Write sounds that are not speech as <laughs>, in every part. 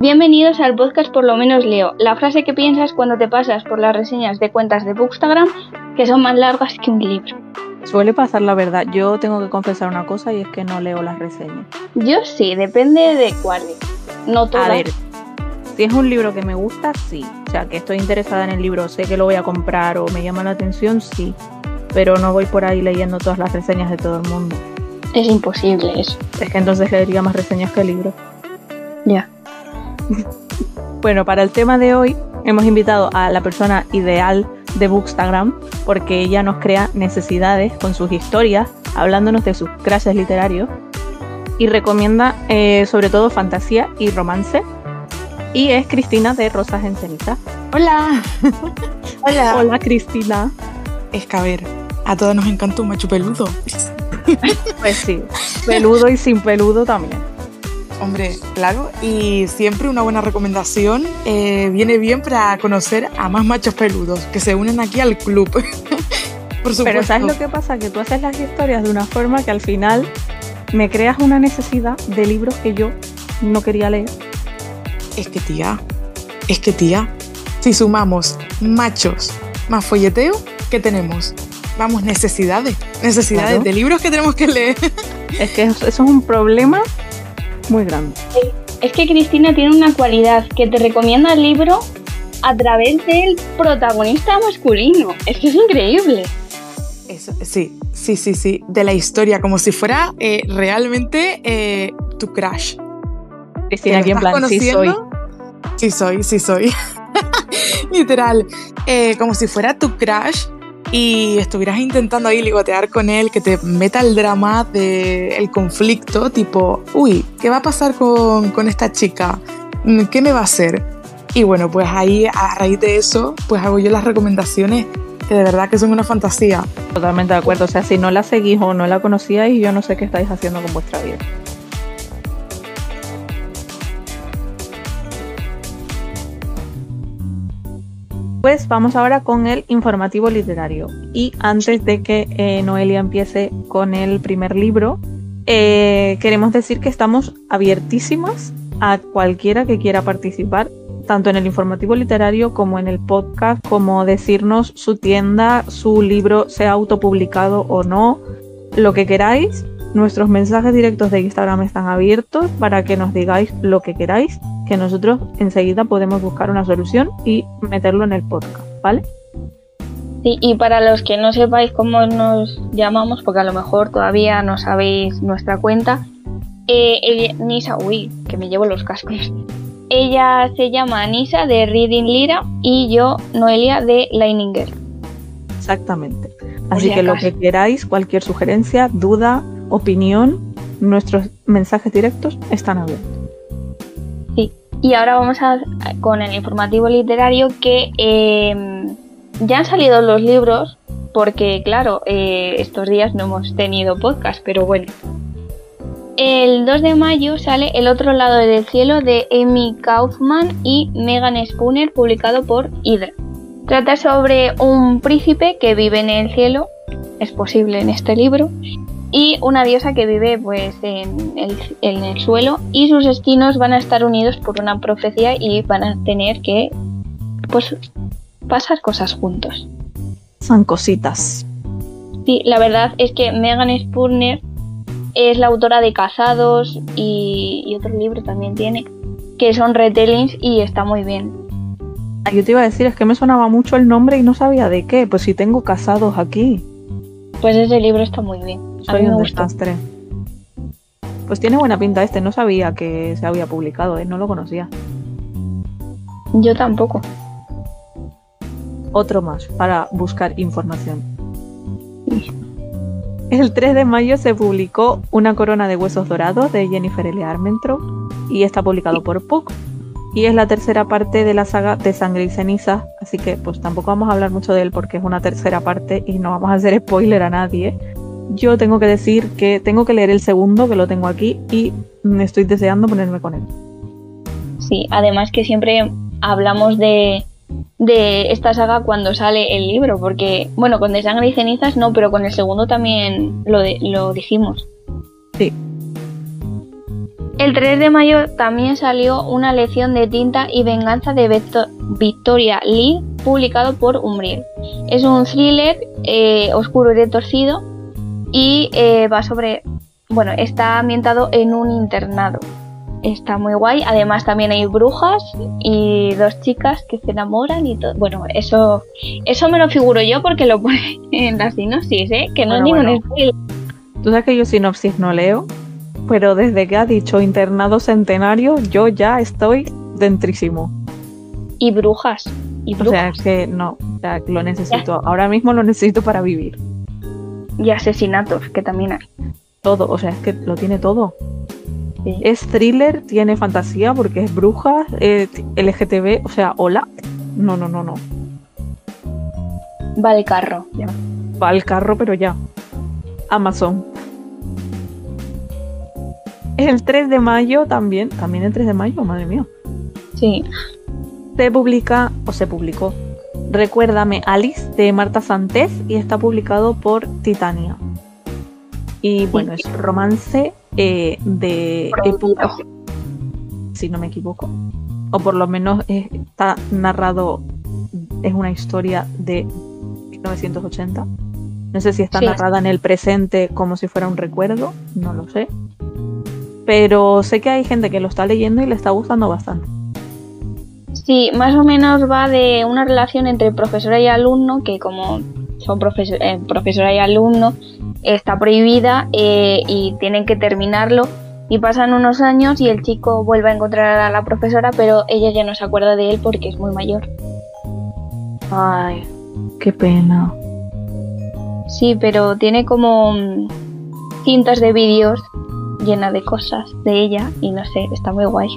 Bienvenidos al podcast Por lo menos leo, la frase que piensas cuando te pasas por las reseñas de cuentas de Bookstagram que son más largas que un libro. Suele pasar la verdad, yo tengo que confesar una cosa y es que no leo las reseñas. Yo sí, depende de cuál. No todas. A ver, si es un libro que me gusta, sí. O sea, que estoy interesada en el libro, sé que lo voy a comprar o me llama la atención, sí. Pero no voy por ahí leyendo todas las reseñas de todo el mundo. Es imposible eso. Es que entonces leería más reseñas que el libro. Ya. <laughs> Bueno, para el tema de hoy hemos invitado a la persona ideal de Bookstagram porque ella nos crea necesidades con sus historias, hablándonos de sus crashes literarios y recomienda eh, sobre todo fantasía y romance. Y es Cristina de Rosas en Ceniza. Hola. <laughs> Hola. Hola Cristina. Es que a todos nos encanta un macho peludo. <laughs> Pues sí, <laughs> peludo y sin peludo también. Hombre, claro, y siempre una buena recomendación eh, viene bien para conocer a más machos peludos que se unen aquí al club. <laughs> Por supuesto. Pero ¿sabes lo que pasa? Que tú haces las historias de una forma que al final me creas una necesidad de libros que yo no quería leer. Es que tía, es que tía, si sumamos machos más folleteo, ¿qué tenemos? Vamos, necesidades, necesidades de libros que tenemos que leer. <laughs> Es que eso es un problema muy grande. Es que Cristina tiene una cualidad que te recomienda el libro a través del protagonista masculino. Es que es increíble. Eso, sí, sí, sí, sí. De la historia, como si fuera eh, realmente eh, tu crush. Cristina, aquí en plan, sí soy. Sí soy, sí <laughs> soy. Literal. Eh, como si fuera tu crush y estuvieras intentando ahí ligotear con él, que te meta el drama del conflicto, tipo, uy, ¿qué va a pasar con, con esta chica? Mm, ¿Qué me va a hacer? Y bueno, pues ahí a raíz de eso, pues hago yo las recomendaciones que de verdad que son una fantasía. Totalmente de acuerdo, o sea, si no la seguís o no la conocíais, yo no sé qué estáis haciendo con vuestra vida. Pues vamos ahora con el informativo literario. Y antes de que eh, Noelia empiece con el primer libro, eh, queremos decir que estamos abiertísimas a cualquiera que quiera participar, tanto en el informativo literario como en el podcast, como decirnos su tienda, su libro sea autopublicado o no, lo que queráis. Nuestros mensajes directos de Instagram están abiertos para que nos digáis lo que queráis que nosotros enseguida podemos buscar una solución y meterlo en el podcast, ¿vale? Sí, y para los que no sepáis cómo nos llamamos, porque a lo mejor todavía no sabéis nuestra cuenta, eh, Nisa, uy, que me llevo los cascos. Ella se llama Nisa de Reading Lira y yo Noelia de Lightning Exactamente. Así que lo que queráis, cualquier sugerencia, duda, opinión, nuestros mensajes directos están abiertos. Y ahora vamos a, con el informativo literario que em, ya han salido los libros, porque claro, eh, estos días no hemos tenido podcast, pero bueno. El 2 de mayo sale El otro lado del cielo de Amy Kaufman y Megan Spooner, publicado por Hydra. Trata sobre un príncipe que vive en el cielo, es posible en este libro, y una diosa que vive pues en el, suelo y sus destinos van a estar unidos por una profecía y van a tener que pues pasar cosas juntos. Son cositas. Sí, la verdad es que Megan Spurner es la autora de Casados y, y otro libro también tiene, que son retellings y está muy bien. Ah, yo te iba a decir, es que me sonaba mucho el nombre y no sabía de qué, pues si tengo Casados aquí. Pues ese libro está muy bien. Soy un desastre. Pues tiene buena pinta este, no sabía que se había publicado, ¿eh? no lo conocía. Yo tampoco. Otro más para buscar información. El 3 de mayo se publicó Una corona de huesos dorados de Jennifer L. Armentrout y está publicado por Puck. Y es la tercera parte de la saga de Sangre y Ceniza, así que pues tampoco vamos a hablar mucho de él porque es una tercera parte y no vamos a hacer spoiler a nadie yo tengo que decir que tengo que leer el segundo, que lo tengo aquí, y me estoy deseando ponerme con él. Sí, además que siempre hablamos de, de esta saga cuando sale el libro, porque, bueno, con De Sangre y Cenizas no, pero con el segundo también lo, lo dijimos. Sí. El 3 de mayo también salió Una lección de tinta y venganza de Victoria Lee, publicado por Umbriel. Es un thriller eh, oscuro y retorcido y eh, va sobre... Bueno, está ambientado en un internado. Está muy guay. Además también hay brujas y dos chicas que se enamoran y todo. Bueno, eso eso me lo figuro yo porque lo pone <laughs> en la sinopsis, ¿eh? Que no Bueno, es ningún bueno. Tú sabes que yo sinopsis no leo, pero desde que ha dicho internado centenario, yo ya estoy dentrísimo. Y brujas. Y O sea, brujas. que no, o sea, lo necesito. Ahora mismo lo necesito para vivir. Y asesinatos, que también hay. Todo, o sea, es que lo tiene todo. Sí. Es thriller, tiene fantasía porque es bruja, eh, LGTB, o sea, hola. No, no, no, no. Va el carro. ya. Va al carro, pero ya. Amazon. El 3 de mayo también, también el 3 de mayo, madre mía. Sí. Se publica, o se publicó, Recuérdame Alice de Marta Santés y está publicado por Titania. Y bueno, es romance eh, de época, si no me equivoco. O por lo menos está narrado, es una historia de 1980. No sé si está Sí. narrada en el presente como si fuera un recuerdo, no lo sé. Pero sé que hay gente que lo está leyendo y le está gustando bastante. Sí, más o menos va de una relación entre profesora y alumno, que como son eh, profesora y alumno, está prohibida eh, y tienen que terminarlo. Y pasan unos años y el chico vuelve a encontrar a la profesora, pero ella ya no se acuerda de él porque es muy mayor. Ay, qué pena. Sí, pero tiene como cintas de vídeos llenas de cosas de ella y no sé, está muy guay.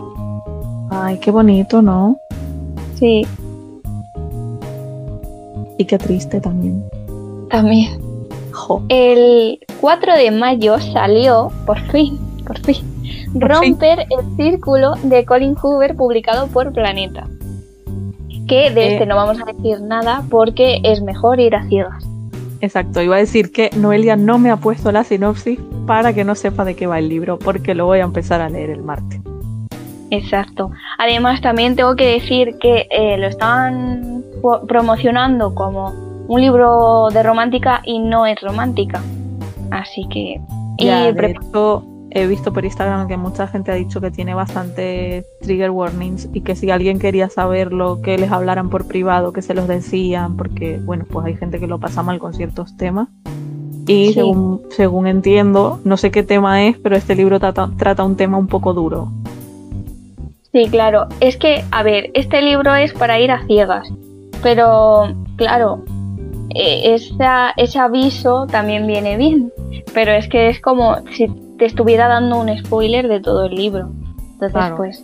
Ay, qué bonito, ¿no? Sí, Y qué triste también. también. Jo. El 4 de mayo salió, por fin, por fin, Por Romper el Círculo de Colin Hoover, publicado por Planeta. Que de Eh. este no vamos a decir nada porque es mejor ir a ciegas. Exacto, iba a decir que Noelia no me ha puesto la sinopsis para que no sepa de qué va el libro, porque lo voy a empezar a leer el martes. Exacto. Además, también tengo que decir que eh, lo están promocionando como un libro de romántica y no es romántica. Así que. y de hecho, he visto por Instagram que mucha gente ha dicho que tiene bastante trigger warnings y que si alguien quería saberlo, que les hablaran por privado, que se los decían, porque, bueno, pues hay gente que lo pasa mal con ciertos temas. Y Sí. según, según entiendo, no sé qué tema es, pero este libro trata, trata un tema un poco duro. Sí, claro. Es que, a ver, este libro es para ir a ciegas. Pero, claro, esa- ese aviso también viene bien. Pero es que es como si te estuviera dando un spoiler de todo el libro. Entonces, Claro. pues,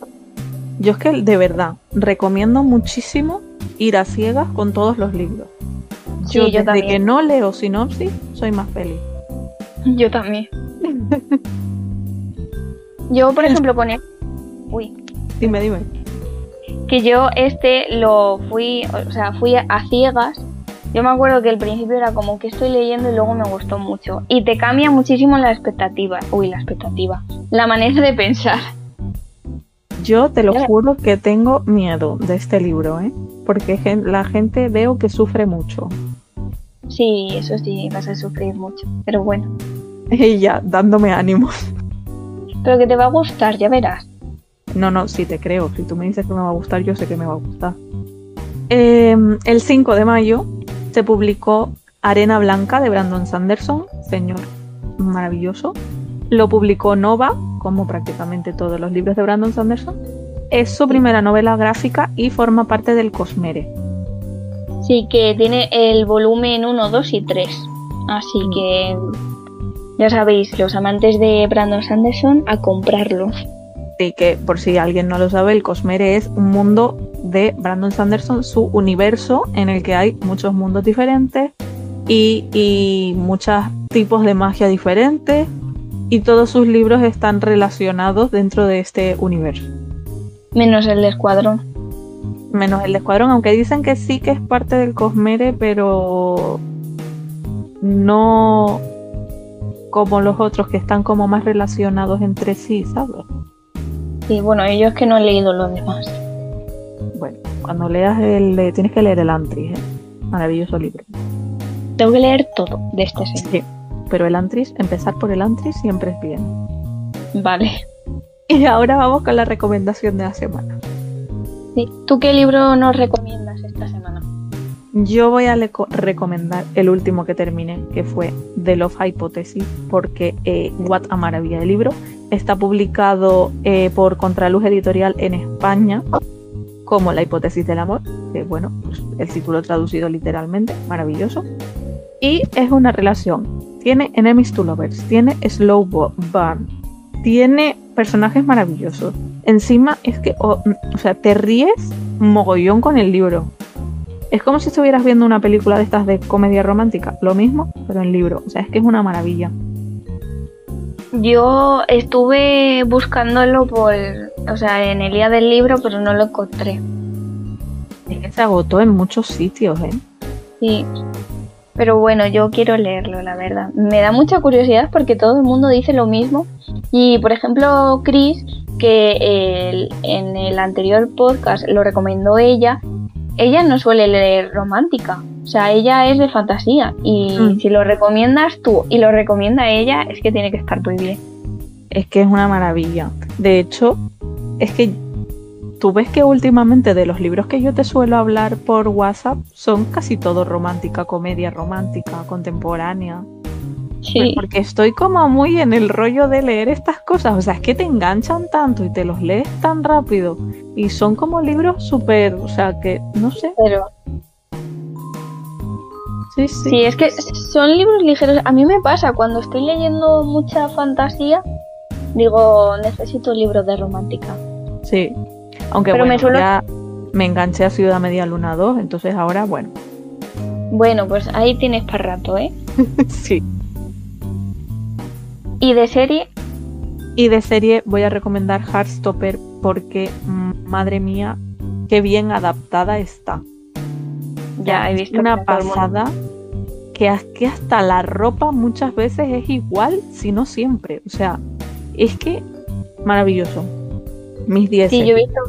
Yo es que de verdad recomiendo muchísimo ir a ciegas con todos los libros. Sí, Yo, yo desde también. que no leo sinopsis soy más feliz. yo también. <laughs> Yo, por ejemplo, ponía... Uy, Dime, dime. que yo este lo fui, o sea, fui a, ciegas. Yo me acuerdo que al principio era como que estoy leyendo y luego me gustó mucho. Y te cambia muchísimo la expectativa. Uy, la expectativa. La manera de pensar. Yo te lo Ya. juro que tengo miedo de este libro, ¿eh? Porque la gente veo que sufre mucho. Sí, eso sí, vas a sufrir mucho. Pero bueno. <laughs> Ella dándome ánimo. Pero que te va a gustar, ya verás. No, no, sí te creo. Si tú me dices que me va a gustar, yo sé que me va a gustar. Eh, el 5 de mayo se publicó Arena Blanca de Brandon Sanderson, señor maravilloso. Lo publicó Nova, como prácticamente todos los libros de Brandon Sanderson. Es su primera novela gráfica y forma parte del Cosmere. Sí, que tiene el volumen 1, 2 y 3. Así Mm. que ya sabéis, los amantes de Brandon Sanderson, a comprarlo. Así que, por si alguien no lo sabe, el Cosmere es un mundo de Brandon Sanderson, su universo en el que hay muchos mundos diferentes y, y muchos tipos de magia diferentes y todos sus libros están relacionados dentro de este universo. Menos el de Escuadrón. Menos el de Escuadrón, aunque dicen que sí que es parte del Cosmere, pero no como los otros que están como más relacionados entre sí, ¿sabes? Sí, bueno, yo es que no he leído los demás. Bueno, cuando leas el tienes que leer el Antris, ¿eh? maravilloso libro. Tengo que leer todo de este señor. Sí, pero el Antris, empezar por el Antris siempre es bien. Vale. <laughs> Y ahora vamos con la recomendación de la semana. Sí. ¿Tú qué libro nos recomiendas esta semana? Yo voy a recomendar el último que terminé, que fue The Love Hypothesis, porque eh, what a maravilla de libro. Está publicado eh, por Contraluz Editorial en España como La hipótesis del amor, que bueno, pues, el título traducido literalmente, maravilloso. Y es una relación. Tiene enemies to lovers, tiene slow burn, tiene personajes maravillosos. Encima es que, o sea, te ríes mogollón con el libro. Es como si estuvieras viendo una película de estas de comedia romántica, lo mismo, pero en libro. O sea, es que es una maravilla. Yo estuve buscándolo por, o sea, en el día del libro, pero no lo encontré. Es que se agotó en muchos sitios, ¿eh? Sí. Pero bueno, yo quiero leerlo, la verdad. Me da mucha curiosidad porque todo el mundo dice lo mismo. Y por ejemplo, Chris, que el- en el anterior podcast lo recomendó ella, ella no suele leer romántica. O sea, ella es de fantasía. Y Mm. si lo recomiendas tú y lo recomienda ella, es que tiene que estar muy bien. Es que es una maravilla. De hecho, es que tú ves que últimamente de los libros que yo te suelo hablar por WhatsApp son casi todo romántica, comedia romántica, contemporánea. Pues Sí. porque estoy como muy en el rollo de leer estas cosas. O sea, es que te enganchan tanto y te los lees tan rápido. Y son como libros súper, o sea, que no sé. Pero Sí, sí. Sí, es que son libros ligeros. A mí me pasa cuando estoy leyendo mucha fantasía, digo, necesito libros de romántica. Sí. Aunque Pero bueno, me suelo- ya me enganché a Ciudad Media Luna 2, entonces ahora, bueno. Bueno, pues ahí tienes para rato, ¿eh? <laughs> sí. Y de serie, Y de serie voy a recomendar Heartstopper porque, mm, madre mía, qué bien adaptada está. ya he visto una pasada que, as- que hasta la ropa muchas veces es igual, si no siempre. O sea, es que maravilloso. Mis 10. Sí, yo he visto,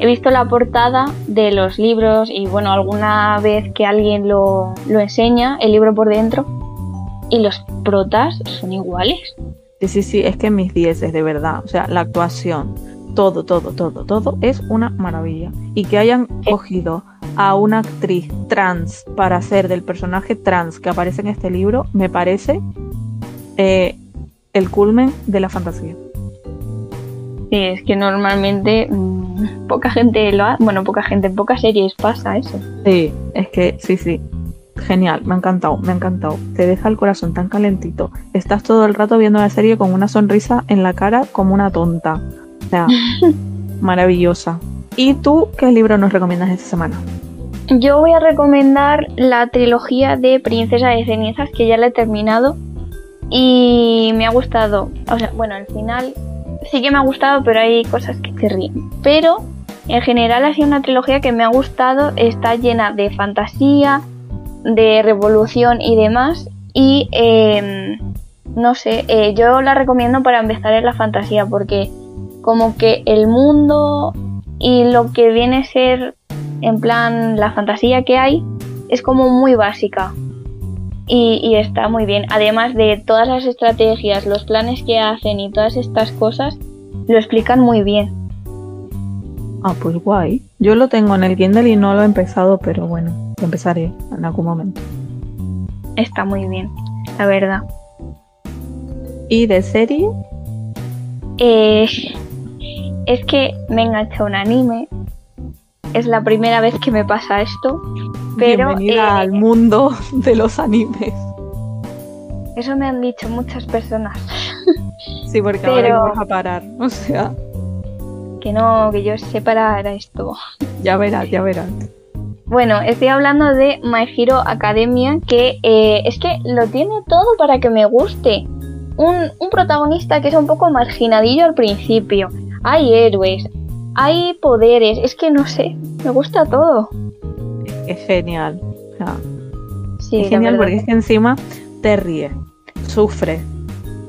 he visto la portada de los libros y bueno, alguna vez que alguien lo, lo enseña, el libro por dentro, y los protas son iguales. Sí, sí, sí, es que mis 10 es de verdad. O sea, la actuación, todo, todo, todo, todo es una maravilla. Y que hayan cogido a una actriz trans para hacer del personaje trans que aparece en este libro, me parece eh, el culmen de la fantasía. Sí, es que normalmente mm, poca gente lo hace, bueno, poca gente, en pocas series pasa eso. Sí, es que sí, sí. Genial, me ha encantado, me ha encantado. Te deja el corazón tan calentito. Estás todo el rato viendo la serie con una sonrisa en la cara como una tonta. O sea, <laughs> maravillosa. ¿Y tú qué libro nos recomiendas esta semana? Yo voy a recomendar la trilogía de Princesa de Cenizas, que ya la he terminado. Y me ha gustado. O sea, bueno, al final sí que me ha gustado, pero hay cosas que te ríen. Pero en general ha sido una trilogía que me ha gustado. Está llena de fantasía, de revolución y demás. Y eh, no sé, eh, yo la recomiendo para empezar en la fantasía, porque como que el mundo y lo que viene a ser en plan la fantasía que hay es como muy básica y, y está muy bien. Además de todas las estrategias, los planes que hacen y todas estas cosas, lo explican muy bien. Ah, pues guay. Yo lo tengo en el Kindle y no lo he empezado, pero bueno, lo empezaré en algún momento. Está muy bien, la verdad. ¿Y de serie? Eh, es que me engancha un anime. Es la primera vez que me pasa esto. Pero Bienvenida eh, al mundo <laughs> de los animes. eso me han dicho muchas personas. Sí, porque ahora Pero- vamos a parar. O sea, Que no, que yo separara esto. ya verás, ya verás. Bueno, estoy hablando de My Hero Academia, que eh, es que lo tiene todo para que me guste. Un, un protagonista que es un poco marginadillo al principio. Hay héroes, hay poderes, es que no sé, me gusta todo. Es genial. Sí, es genial porque es que encima te ríes, sufres.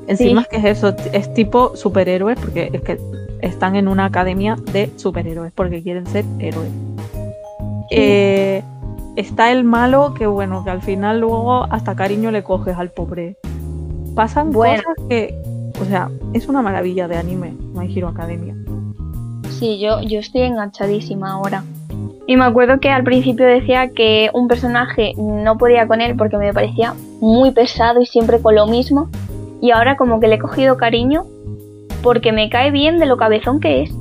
Encima Sí. es que es eso, es tipo superhéroes, porque es que están en una academia de superhéroes porque quieren ser héroes. Eh, está el malo que bueno, que al final luego hasta cariño le coges al pobre. Pasan Bueno. cosas que, sea, es una maravilla de anime, My Hero Academia. Sí, yo, yo estoy enganchadísima ahora. Y me acuerdo que al principio decía que un personaje no podía con él porque me parecía muy pesado y siempre con lo mismo. Y ahora como que le he cogido cariño porque me cae bien de lo cabezón que es.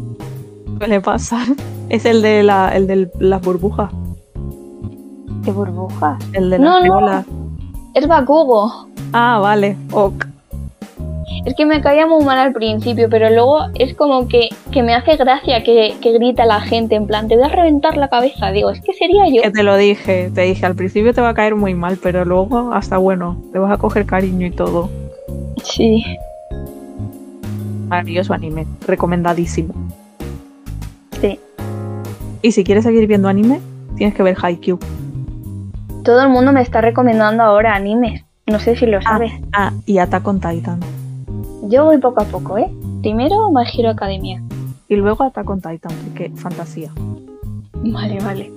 Suele pasar. <laughs> Es el de la, el de las burbujas, ¡Qué burbujas! el de No, las no. bolas. Es Bakugo. Ah, vale, ok. Es que me caía muy mal al principio, pero luego es como que, que me hace gracia que, que grita la gente en plan, te voy a reventar la cabeza. Digo, es que sería yo. Que te lo dije, te dije, al principio te va a caer muy mal, pero luego hasta bueno, te vas a coger cariño y todo. Sí. Maravilloso anime, recomendadísimo. Sí. Y si quieres seguir viendo anime, tienes que ver Haikyuu. Todo el mundo me está recomendando ahora animes. No sé si lo sabes. Ah, y Attack on Titan. Yo voy poco a poco, ¿eh? Primero My Hero Academia. Y luego Attack on Titan, porque fantasía. Vale, vale.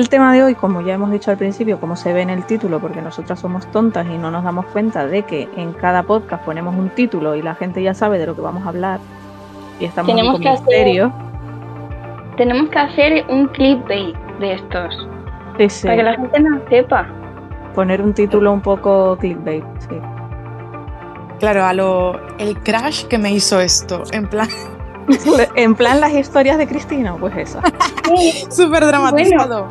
El tema de hoy, como ya hemos dicho al principio, como se ve en el título, porque nosotras somos tontas y no nos damos cuenta de que en cada podcast ponemos un título y la gente ya sabe de lo que vamos a hablar. Y estamos Tenemos con que hacer-. Tenemos que hacer un clickbait de estos. Sí, sí. Para que la gente no sepa. Poner un título un poco clickbait, sí. Claro, a lo. El crash que me hizo esto. En plan, <laughs> en plan las historias de Cristina, pues esa. <laughs> <laughs> súper dramatizado.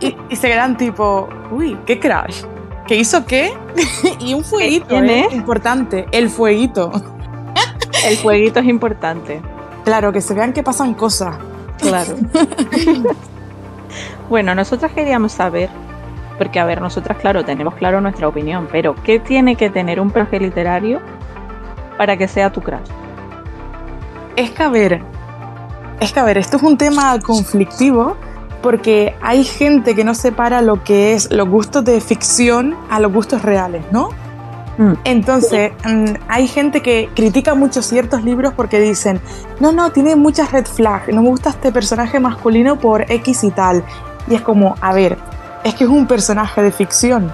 Y, y se quedan tipo, uy, qué crash. ¿Qué hizo qué? <laughs> y un fueguito, ¿Quién ¿eh? es? Importante, el fueguito. El jueguito es importante, Claro, que se vean que pasan cosas. claro. <laughs> bueno, nosotras queríamos saber, porque a ver, nosotras, claro, tenemos claro nuestra opinión, pero ¿qué tiene que tener un personaje literario para que sea tu crush? Es que a ver, es que a ver, esto es un tema conflictivo porque hay gente que no separa lo que es los gustos de ficción a los gustos reales, ¿no? Mm. Entonces, mm, hay gente que critica mucho ciertos libros porque dicen, no, no, tiene muchas red flags, no me gusta este personaje masculino por X y tal. Y es como, a ver, es que es un personaje de ficción.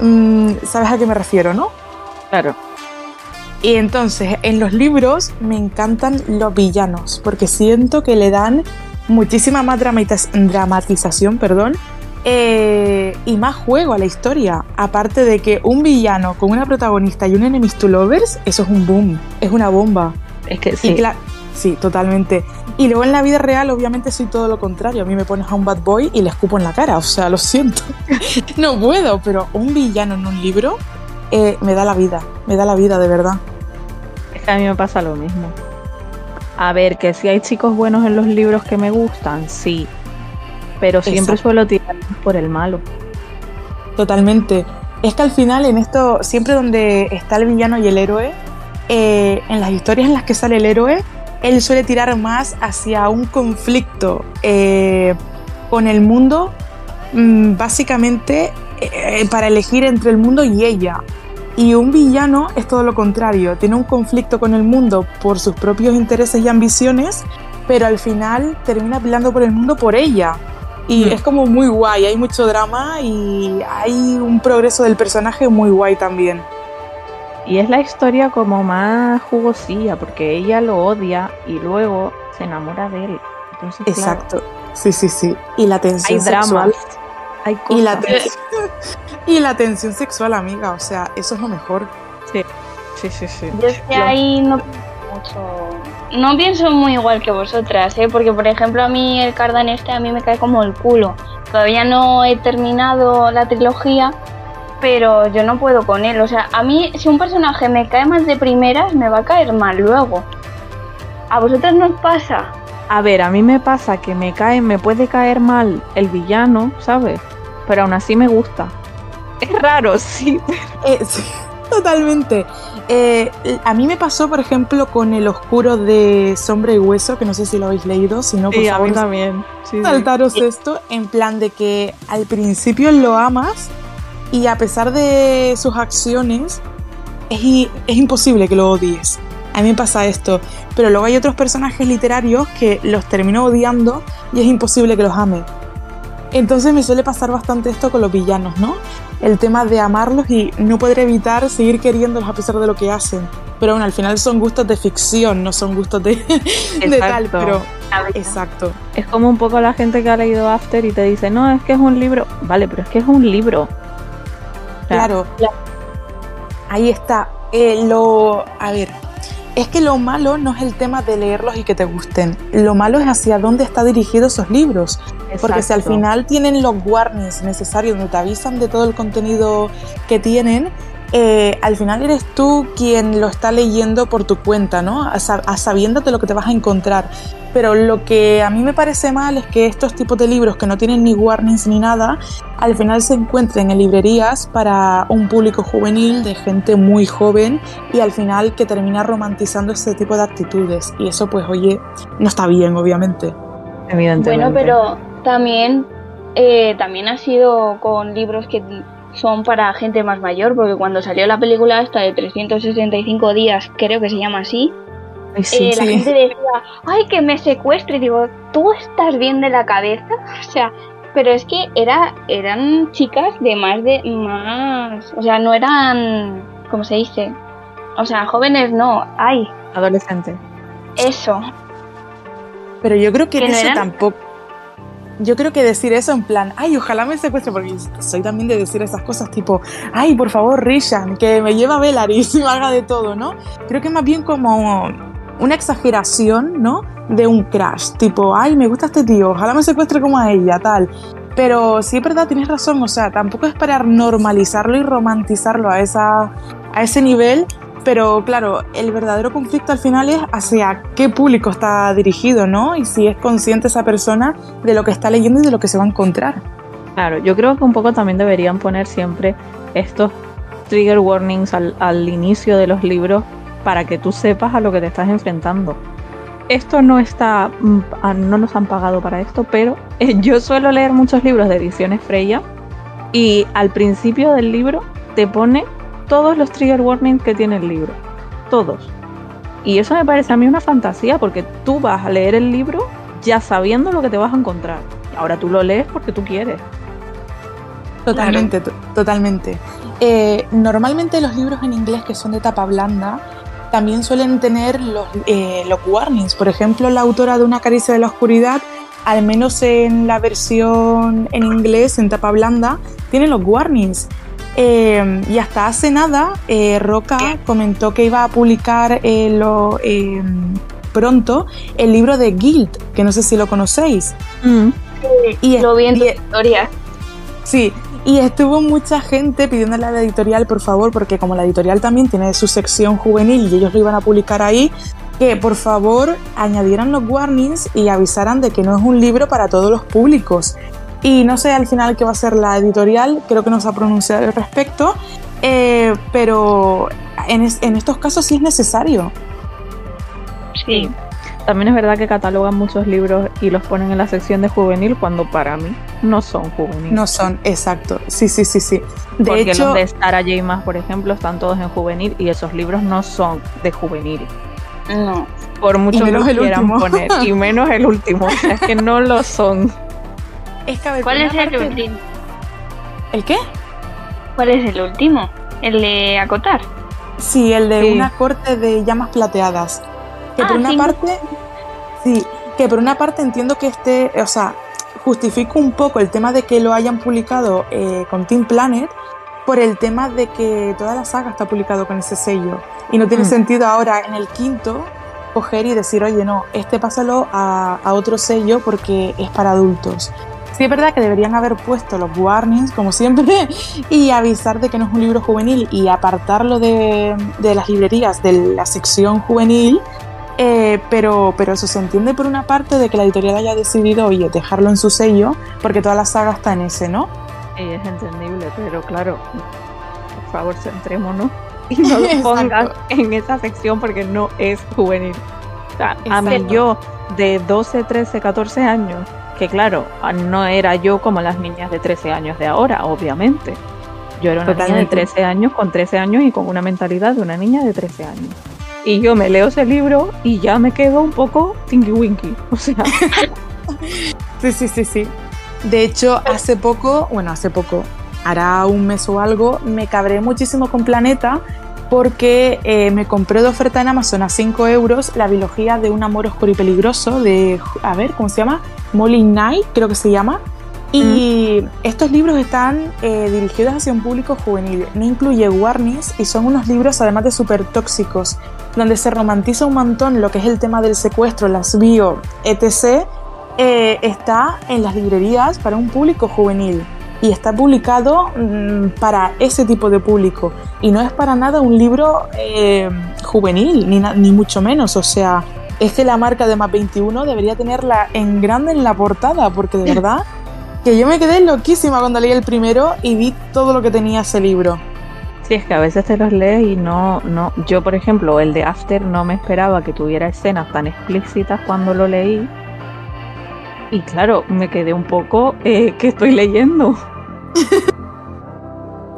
Mm, ¿Sabes a qué me refiero, no? Claro. Y entonces, en los libros me encantan los villanos, porque siento que le dan muchísima más dramatiz- dramatización, perdón, eh, y más juego a la historia. Aparte de que un villano con una protagonista y un enemies to lovers, eso es un boom, es una bomba. Es que sí. sí, totalmente. Y luego en la vida real, obviamente, soy todo lo contrario. A mí me pones a un bad boy y le escupo en la cara, o sea, lo siento. <laughs> no puedo, pero un villano en un libro eh, me da la vida, me da la vida, de verdad. A mí me pasa lo mismo. A ver, que si hay chicos buenos en los libros que me gustan, sí. Pero siempre Exacto. suelo tirar por el malo. Totalmente. Es que al final, en esto, siempre donde está el villano y el héroe, eh, en las historias en las que sale el héroe, él suele tirar más hacia un conflicto eh, con el mundo, mm, básicamente eh, para elegir entre el mundo y ella. Y un villano es todo lo contrario, tiene un conflicto con el mundo por sus propios intereses y ambiciones, pero al final termina peleando por el mundo por ella. Y Mm. es como muy guay, hay mucho drama y hay un progreso del personaje muy guay también. Y es la historia como más jugosilla, porque ella lo odia y luego se enamora de él. Entonces, claro, Exacto. Sí, sí, sí. Y la hay tensión dramas, sexual. hay Y la, cosas. tensión, <laughs> y la tensión sexual, amiga. O sea, eso es lo mejor. Sí, sí, sí, sí. Yo es que Lo- ahí no. mucho. No pienso muy igual que vosotras, ¿eh? porque por ejemplo a mí el Cardan este a mí me cae como el culo. Todavía no he terminado la trilogía, pero yo no puedo con él. O sea, a mí si un personaje me cae mal de primeras, me va a caer mal luego. ¿A vosotras no os pasa? A ver, a mí me pasa que me cae, me puede caer mal el villano, ¿sabes? Pero aún así me gusta. Es raro, sí. <laughs> Eh, sí, totalmente. Eh, a mí me pasó, por ejemplo, con El Oscuro de Sombra y Hueso, que no sé si lo habéis leído, si no, por Sí, a mí también. Sí, sí. saltaros esto, en plan de que al principio lo amas y a pesar de sus acciones, es, es imposible que lo odies. A mí me pasa esto, pero luego hay otros personajes literarios que los termino odiando y es imposible que los ame. Entonces me suele pasar bastante esto con los villanos, ¿no? El tema de amarlos y no poder evitar seguir queriéndolos a pesar de lo que hacen. Pero bueno, al final son gustos de ficción, no son gustos de, <laughs> de tal, pero exacto. Es como un poco la gente que ha leído After y te dice, no, es que es un libro. Vale, pero es que es un libro. Claro. Ahí está. Eh, lo, a ver, es que lo malo no es el tema de leerlos y que te gusten. Lo malo es hacia dónde está dirigido esos libros. Porque si al final tienen los warnings necesarios donde te avisan de todo el contenido que tienen, eh, al final eres tú quien lo está leyendo por tu cuenta, ¿no? A, sab- a sabiéndote lo que te vas a encontrar. Pero lo que a mí me parece mal es que estos tipos de libros que no tienen ni warnings ni nada, al final se encuentren en librerías para un público juvenil de gente muy joven y al final que termina romantizando ese tipo de actitudes. Y eso pues oye, no está bien, obviamente. Evidentemente. Bueno, pero también, eh, también ha sido con libros que son para gente más mayor, porque cuando salió la película esta de 365 días, creo que se llama así, Ay, sí, eh, la gente decía, ay, que me secuestre. Y digo, ¿tú estás bien de la cabeza? <laughs> O sea, pero es que era, eran chicas de más de, más, o sea, no eran, ¿cómo se dice? O sea, jóvenes no, ay, Adolescente. eso. Pero yo creo que, ¿Que en no eso eran? tampoco. Yo creo que decir eso en plan, ay, ojalá me secuestre, porque soy también de decir esas cosas tipo, ay, por favor, Rishan, que me lleva a Velaris y <laughs> me haga de todo, ¿no? Creo que más bien como una exageración, ¿no? De un crash, tipo, ay, me gusta este tío, ojalá me secuestre como a ella, tal. Pero sí es verdad, tienes razón, o sea, tampoco es para normalizarlo y romantizarlo a, esa, a ese nivel, pero claro, el verdadero conflicto al final es hacia qué público está dirigido, ¿no? Y si es consciente esa persona de lo que está leyendo y de lo que se va a encontrar. Claro, yo creo que un poco también deberían poner siempre estos trigger warnings al, al inicio de los libros para que tú sepas a lo que te estás enfrentando. Esto no está, mm, ah, no nos han pagado para esto, pero eh, <laughs> yo suelo leer muchos libros de ediciones Freya y al principio del libro te pone todos los trigger warnings que tiene el libro, todos. Y eso me parece a mí una fantasía porque tú vas a leer el libro ya sabiendo lo que te vas a encontrar. Ahora tú lo lees porque tú quieres. Totalmente, to- totalmente. Eh, normalmente los libros en inglés que son de tapa blanda también suelen tener los, eh, los warnings. Por ejemplo, la autora de Una caricia de la oscuridad, al menos en la versión en inglés, en tapa blanda, tiene los warnings. Eh, y hasta hace nada, eh, Roca comentó que iba a publicar eh, lo, eh, pronto el libro de Guild, que no sé si lo conocéis. Y, Lo vi en tu historia. Sí, y estuvo mucha gente pidiéndole a la editorial, por favor, porque como la editorial también tiene su sección juvenil y ellos lo iban a publicar ahí, que por favor añadieran los warnings y avisaran de que no es un libro para todos los públicos. Y no sé al final qué va a ser la editorial, creo que no se ha pronunciado al respecto, eh, pero en, es- en estos casos sí es necesario. Sí. También es verdad que catalogan muchos libros y los ponen en la sección de juvenil cuando para mí no son juveniles. No son, exacto. Sí, sí, sí, sí. De Porque hecho, los de Sarah J. Maas, por ejemplo, están todos en juvenil y esos libros no son de juvenil. No. Por mucho que los quieran último. poner. Y menos el último. O sea, es que no lo son. <laughs> es que a ver, ¿Cuál es el parte- último? ¿El qué? ¿Cuál es el último? ¿El de acotar? Sí, el de Sí. una corte de llamas plateadas. Que Ah, por una sí. parte, sí, que por una parte entiendo que este, o sea, justifico un poco el tema de que lo hayan publicado eh, con Team Planet por el tema de que toda la saga está publicado con ese sello y no tiene Mm. sentido ahora en el quinto coger y decir, oye, no, este pásalo a, a otro sello porque es para adultos. Sí es verdad que deberían haber puesto los warnings, como siempre, <laughs> y avisar de que no es un libro juvenil y apartarlo de, de las librerías de la sección juvenil. eh, pero, pero eso se entiende por una parte de que la editorial haya decidido, oye, dejarlo en su sello, porque toda la saga está en ese, ¿no? Sí, es entendible, pero claro, por favor, centrémonos <laughs> y no lo pongas en esa sección porque no es juvenil. O sea, a mí yo de 12, 13, 14 años, que claro, no era yo como las niñas de 13 años de ahora, obviamente. Yo era una niña de Totalmente. 13 años con 13 años y con una mentalidad de una niña de 13 años. Y yo me leo ese libro y ya me quedo un poco tinky winky. <laughs> O sea, Sí, sí, sí, sí. De hecho, hace poco, bueno, hace poco, hará un mes o algo, me cabré muchísimo con Planeta porque eh, me compré de oferta en Amazon a 5 euros la biología de un amor oscuro y peligroso de, a ver, ¿cómo se llama? Molly Knight, creo que se llama. Y estos libros están eh, dirigidos hacia un público juvenil, no incluye warnings y son unos libros además de súper tóxicos, donde se romantiza un montón lo que es el tema del secuestro, las bio, etc. eh, está en las librerías para un público juvenil y está publicado mm, para ese tipo de público y no es para nada un libro eh, juvenil ni, ni mucho menos, o sea, es que la marca de más 21 debería tenerla en grande en la portada porque de <laughs> verdad que yo me quedé loquísima cuando leí el primero y vi todo lo que tenía ese libro. Sí, es que a veces te los lees y no, no. Yo, por ejemplo, el de After no me esperaba que tuviera escenas tan explícitas cuando lo leí. Y claro, me quedé un poco, eh, ¿qué estoy leyendo? <laughs>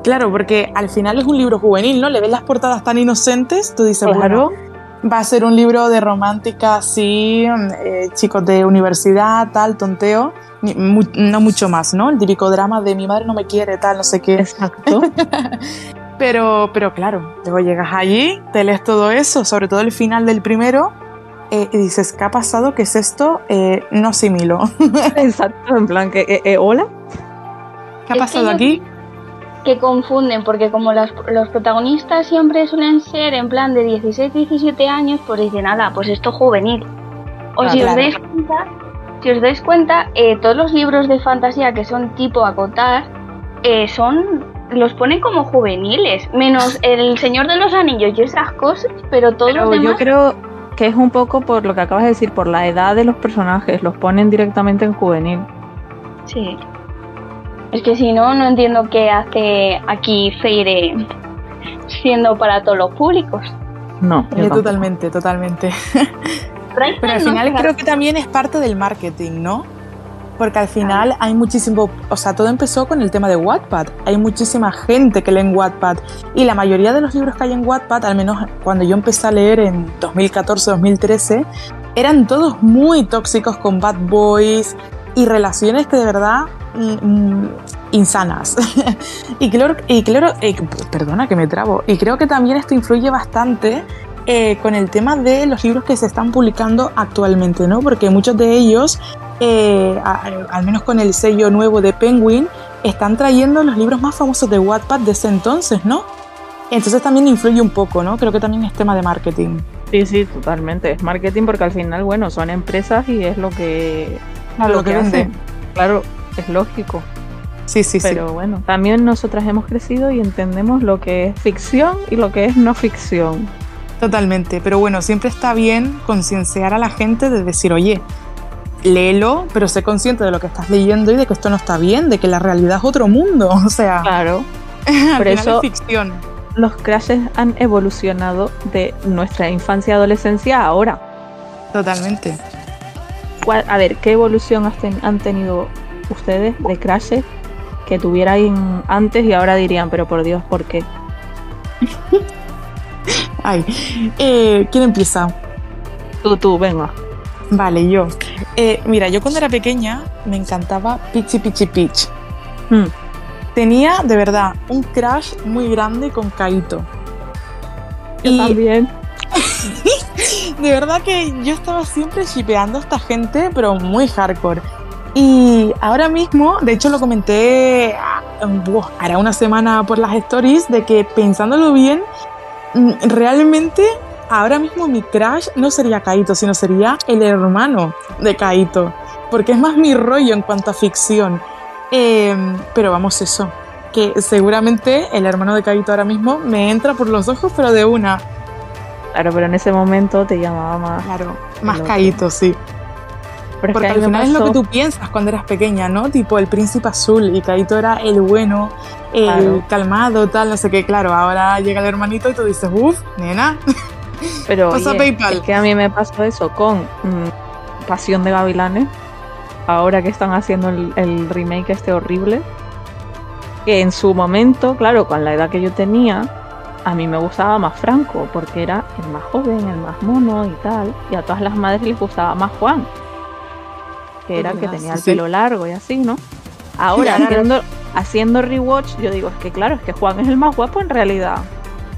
Claro, porque al final es un libro juvenil, ¿no? Le ves las portadas tan inocentes, tú dices, Claro, bueno, va a ser un libro de romántica, así, eh, chicos de universidad, tal, tonteo, ni- mu- no mucho más, ¿no? El típico drama de mi madre no me quiere, tal, no sé qué. exacto. <laughs> Pero, pero claro, luego llegas allí, te lees todo eso, sobre todo el final del primero, eh, y dices, ¿qué ha pasado? ¿Qué es esto? Eh, no asimilo. <laughs> exacto, en plan que, eh, eh, hola. ¿Qué ha Es pasado que aquí? que confunden, porque como las- los protagonistas siempre suelen ser en plan de 16, 17 años, pues dicen, nada, pues esto es juvenil. O Ah, si claro. os dais cuenta, si os dais cuenta, eh, todos los libros de fantasía que son tipo acotar, eh, son los ponen como juveniles, menos el Señor de los Anillos y esas cosas, pero todos Pero los demás... yo creo que es un poco por lo que acabas de decir, por la edad de los personajes, los ponen directamente en juvenil. Sí. Es que si no, no entiendo qué hace aquí Feire siendo para todos los públicos. No, yo Eh, totalmente, totalmente. <laughs> Pero al final creo que también es parte del marketing, ¿no? Porque al final hay muchísimo, o sea, todo empezó con el tema de Wattpad. Hay muchísima gente que lee en Wattpad y la mayoría de los libros que hay en Wattpad, al menos cuando yo empecé a leer en 2014-2013, eran todos muy tóxicos con bad boys y relaciones que de verdad mm, mm, insanas. <laughs> y creo, y eh, perdona que me trabo. Y creo que también esto influye bastante eh, con el tema de los libros que se están publicando actualmente, ¿no? Porque muchos de ellos, eh, a- al menos con el sello nuevo de Penguin, están trayendo los libros más famosos de Wattpad de ese entonces, ¿no? Entonces también influye un poco, ¿no? Creo que también es tema de marketing. Sí, sí, totalmente. Es marketing porque al final, bueno, son empresas y es lo que, Claro, lo que hacen. Claro, es lógico. Sí, sí, sí. Pero bueno, también nosotras hemos crecido y entendemos lo que es ficción y lo que es no ficción. Totalmente, pero bueno, siempre está bien concienciar a la gente de decir, oye, léelo, pero sé consciente de lo que estás leyendo y de que esto no está bien, de que la realidad es otro mundo, <laughs> o sea, Claro, al por final eso- es ficción. los crashes han evolucionado de nuestra infancia y adolescencia a ahora. Totalmente. ¿Cuál- a ver, ¿qué evolución han tenido ustedes de crashes que tuvieran antes y ahora dirían, pero por Dios, ¿por qué? <laughs> Ay, eh, ¿quién empieza? Tú, tú, venga. Vale, yo. Eh, mira, yo cuando era pequeña me encantaba Pichi Pichi Pitch. Hmm, Tenía, de verdad, un crush muy grande con Kaito. Yo Y también. <laughs> de verdad que yo estaba siempre shipeando a esta gente, pero muy hardcore. Y ahora mismo, de hecho lo comenté ah, hará una semana por las stories, de que pensándolo bien, realmente ahora mismo mi crush no sería Kaito, sino sería el hermano de Kaito, porque es más mi rollo en cuanto a ficción. Em, pero vamos, eso, que seguramente el hermano de Kaito ahora mismo me entra por los ojos, pero de una. Claro, pero en ese momento te llamaba más. Claro, más. Kaito, sí. Pero es Porque que al final es lo que tú piensas cuando eras pequeña, ¿no? Tipo el príncipe azul y Kaito era el bueno, el Claro. calmado, tal, no sé qué. Claro, ahora llega el hermanito y tú dices, uff, nena. <laughs> Pero Pasa oye, PayPal. es que a mí me pasó eso con mm, Pasión de Gavilanes. Ahora que están haciendo el, el remake este horrible. Que en su momento, claro, con la edad que yo tenía, a mí me gustaba más Franco, porque era el más joven, el más mono y tal. Y a todas las madres les gustaba más Juan. Que era el que tenía el sí. pelo largo y así, ¿no? Ahora, haciendo, haciendo rewatch, yo digo, es que claro, es que Juan es el más guapo en realidad.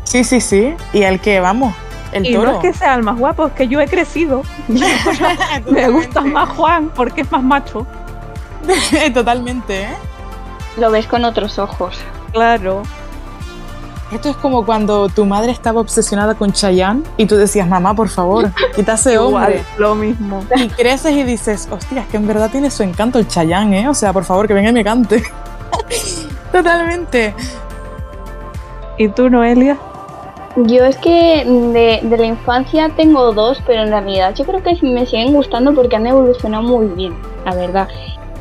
Sí, sí, sí. Y el que, vamos, el Y toro. no es que sea el más guapo, es que yo he crecido. <laughs> Me gusta más Juan porque es más macho. <laughs> Totalmente, ¿eh? Lo ves con otros ojos. Claro. Esto es como cuando tu madre estaba obsesionada con Chayanne y tú decías, mamá, por favor, quítase <laughs> hombre. Igual, lo mismo. Y creces y dices, hostia, es que en verdad tiene su encanto el Chayanne, ¿eh? O sea, por favor, que venga y me cante. <laughs> Totalmente. ¿Y tú, Noelia? Yo es que de, de la infancia tengo dos, pero en realidad yo creo que me siguen gustando porque han evolucionado muy bien, la verdad.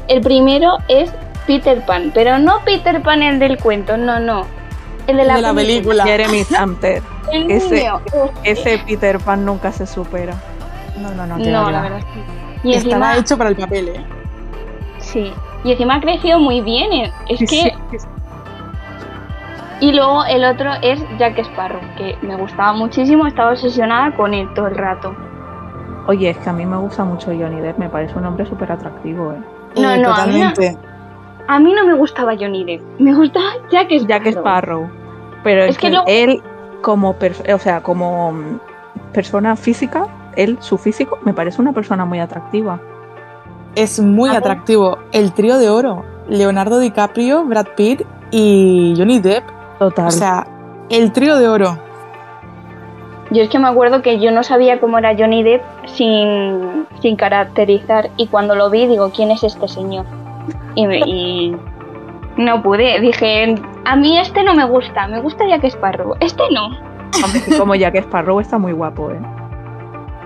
El primero es Peter Pan, pero no Peter Pan el del cuento, no, no. El de la, de la película. Jeremy Samter. Ese- niño. Ese Peter Pan nunca se supera. No, no, no, No, la verdad es que. Y Estaba encima, hecho para el papel, ¿eh? sí. Y encima ha crecido muy bien. eh. Es que. Sí. Y luego el otro es Jack Sparrow, que me gustaba muchísimo, estaba obsesionada con él todo el rato. Oye, es que a mí me gusta mucho Johnny Depp, me parece un hombre súper atractivo, ¿eh? No, Eh, no, a mí no- totalmente. A mí no me gustaba Johnny Depp, me gustaba Jack Sparrow. Jack Sparrow. Pero Es es que que luego- él, como, o sea, como mm, persona física, él, su físico, me parece una persona muy atractiva. Es muy atractivo. El trío de oro. Leonardo DiCaprio, Brad Pitt y Johnny Depp. Total. O sea, el trío de oro. Yo es que me acuerdo que yo no sabía cómo era Johnny Depp sin, sin caracterizar y cuando lo vi digo, ¿quién es este señor? Y, me- y no pude, dije, a mí este no me gusta, me gusta Jack Sparrow, este no. Hombre, que como Jack Sparrow está muy guapo, ¿eh?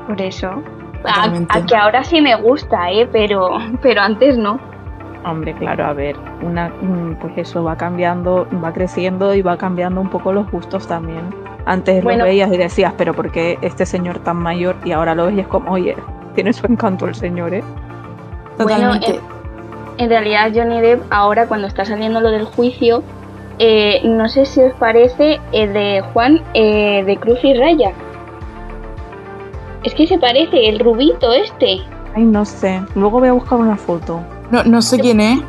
Por eso. A, que ahora sí me gusta, ¿eh? pero, pero antes no. Hombre, claro, a ver, una, mm, pues eso va cambiando, va creciendo y va cambiando un poco los gustos también. Antes Bueno. lo veías y decías, pero ¿por qué este señor tan mayor? Y ahora lo ves y es como, oye, tiene su encanto el señor, ¿eh? Totalmente. Bueno, En realidad Johnny Depp ahora cuando está saliendo lo del juicio, eh, no sé si os parece el de Juan eh, de Cruz y Raya. Es que se parece, el rubito este. Ay, no sé. Luego voy a buscar una foto. No, no sé quién es.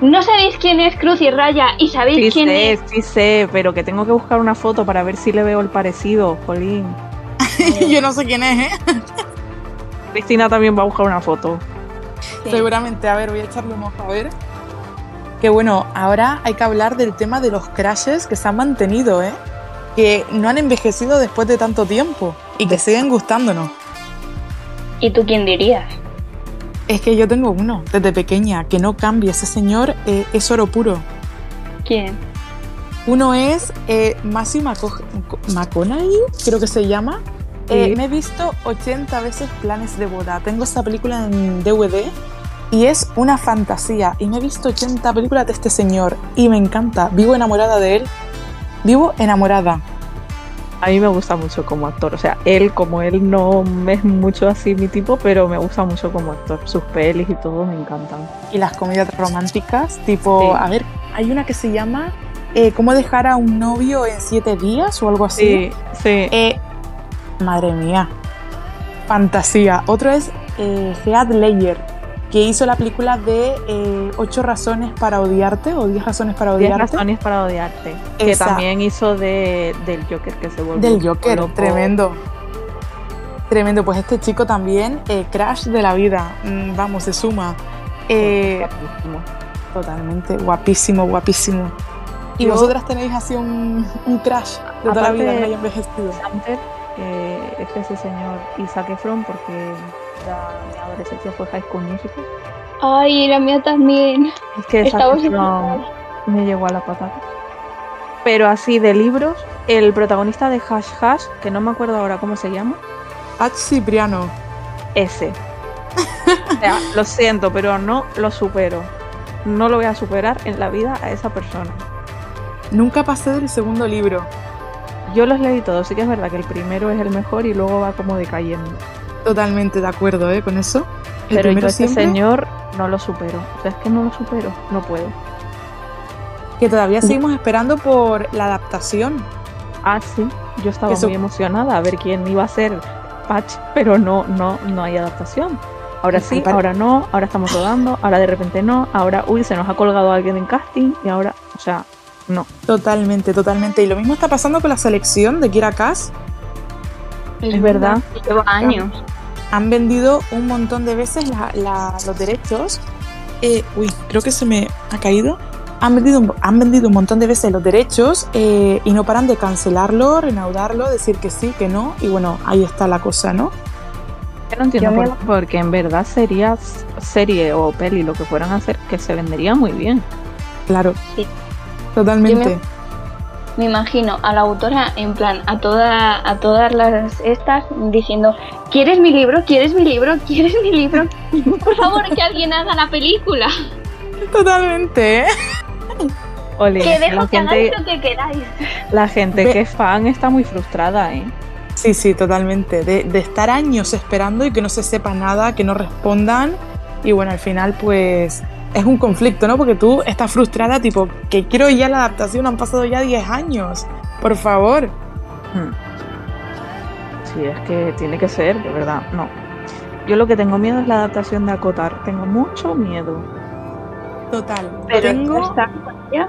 ¿No sabéis quién es Cruz y Raya y sabéis Sí quién sé, es? sí sé, pero que tengo que buscar una foto para ver si le veo el parecido, Jolín. <laughs> Yo no sé quién es, ¿eh? Cristina también va a buscar una foto. Sí. Seguramente. A ver, voy a echarle un ojo a ver. Que bueno, ahora hay que hablar del tema de los crashes que se han mantenido, ¿eh? Que no han envejecido después de tanto tiempo y que siguen gustándonos. ¿Y tú quién dirías? Es que yo tengo uno desde pequeña que no cambia. Ese señor eh, es oro puro. ¿Quién? Uno es eh, Matthew McCo- McConaughey, creo que se llama. Eh, me he visto 80 veces Planes de Boda. Tengo esta película en DVD y es una fantasía. Y me he visto 80 películas de este señor y me encanta. Vivo enamorada de él. Vivo enamorada. A mí me gusta mucho como actor. O sea, él como él no es mucho así mi tipo, pero me gusta mucho como actor. Sus pelis y todo me encantan. Y las comedias románticas, tipo, Sí. a ver, hay una que se llama eh, ¿Cómo dejar a un novio en siete días o algo así? Sí, sí. Eh, madre mía. Fantasía. Otro es eh, Heath Ledger, que hizo la película de eh, Ocho razones para odiarte o Diez razones para Diez odiarte. razones para odiarte. Que Esa. también hizo de, del Joker que se volvió. Del Joker, loco. tremendo. Tremendo, pues este chico también, eh, crash de la vida, Mm, vamos, se suma. Eh, Guapísimo. totalmente, guapísimo, guapísimo. ¿Y Yo- vosotras tenéis así un, un crash? de toda la vida que no haya envejecido. Hunter, que es ese señor Isaac Efron, porque ya mi adolescencia fue High School Musical. Ay, la mía también. Es que Zac Estamos Efron me llegó a la patata. Pero así de libros, el protagonista de Hash Hash, que no me acuerdo ahora cómo se llama, Hach Cipriano. ese. O sea, <laughs> lo siento, pero no lo supero. No lo voy a superar en la vida a esa persona. Nunca pasé del segundo libro. Yo los leí todos, sí que es verdad que el primero es el mejor y luego va como decayendo. Totalmente de acuerdo, ¿eh? Con eso. El Pero yo este siempre, señor no lo supero. O sea, es que no lo supero, no puedo. que todavía seguimos esperando por la adaptación. Ah, sí, yo estaba Eso- muy emocionada a ver quién iba a ser Patch, pero no, no, no hay adaptación. Ahora sí, pare- ahora no, ahora estamos rodando, ahora de repente no, ahora, uy, se nos ha colgado alguien en casting y ahora, o sea, no. Totalmente, totalmente. Y lo mismo está pasando con la selección de Kira Cass. Es verdad. Lleva años. Han vendido un montón de veces la- la- los derechos. Eh, uy, creo que se me ha caído. Han vendido, un- han vendido un montón de veces los derechos eh, y no paran de cancelarlo, renaudarlo, decir que sí, que no. Y bueno, ahí está la cosa, ¿no? Yo no entiendo por me- porque en verdad sería serie o peli, lo que fueran a hacer, que se vendería muy bien. Claro. Sí. Totalmente. Yo Me imagino a la autora en plan a toda a todas las estas diciendo ¿Quieres mi libro? ¿Quieres mi libro? ¿Quieres mi libro? <laughs> Por favor, que alguien haga la película. Totalmente. ¿eh? <laughs> Ole, Que la dejo que gente, hagáis lo que queráis. la gente Ve- que es fan está muy frustrada, ¿eh? Sí, sí, totalmente. De, de estar años esperando y que no se sepa nada, que no respondan. Y bueno, al final, pues es un conflicto, ¿no? Porque tú estás frustrada, tipo, que quiero ya la adaptación, han pasado ya 10 años. Por favor. Hmm. Sí, es que tiene que ser, de verdad, no. Yo lo que tengo miedo es la adaptación de Acotar. Tengo mucho miedo. Total. Pero Tengo- ya.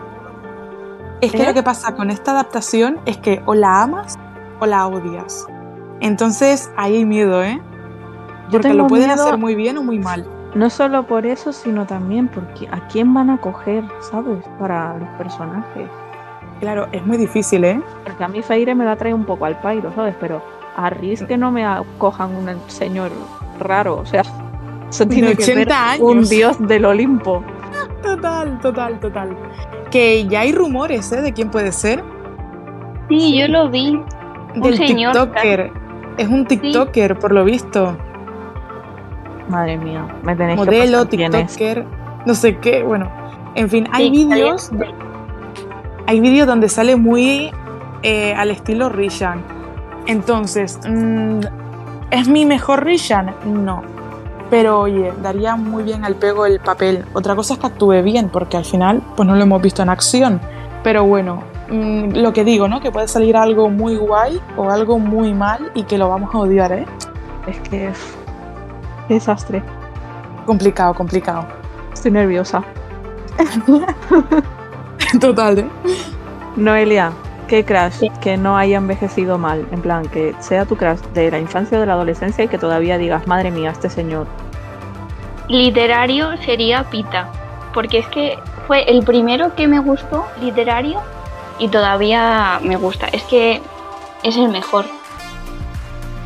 Es que ¿Eh? lo que pasa con esta adaptación es que o la amas o la odias. Entonces ahí hay miedo, ¿eh? Porque lo pueden miedo- hacer muy bien o muy mal. No solo por eso, sino también porque a quién van a coger, ¿sabes? Para los personajes. Claro, es muy difícil, ¿eh? Porque a mí Feire me la trae un poco al pairo, ¿sabes? Pero a Riz que no me cojan un señor raro, o sea, <laughs> eso tiene De que ser 80 años. un dios del Olimpo. Total, total, total. Que ya hay rumores, ¿eh? De quién puede ser. Sí, yo lo vi. Un señor, TikToker. Es un TikToker, por lo visto. Madre mía, me tenéis que Modelo, pasar quién es. TikToker, no sé qué. Bueno, en fin, hay Sí, vídeos. Hay vídeos donde sale muy eh, al estilo Rishan. Entonces, mm, ¿es mi mejor Rishan? No. Pero oye, daría muy bien al pego el papel. Otra cosa es que actúe bien, porque al final, pues no lo hemos visto en acción. Pero bueno, mm, lo que digo, ¿no? Que puede salir algo muy guay o algo muy mal y que lo vamos a odiar, ¿eh? Es que es qué desastre. Complicado, complicado. Estoy nerviosa. <laughs> Total, ¿eh? Noelia, ¿qué crash Sí. que no haya envejecido mal? En plan, que sea tu crash de la infancia o de la adolescencia y que todavía digas, madre mía, este señor. Literario sería Pita. Porque es que fue el primero que me gustó, literario, y todavía me gusta. Es que es el mejor.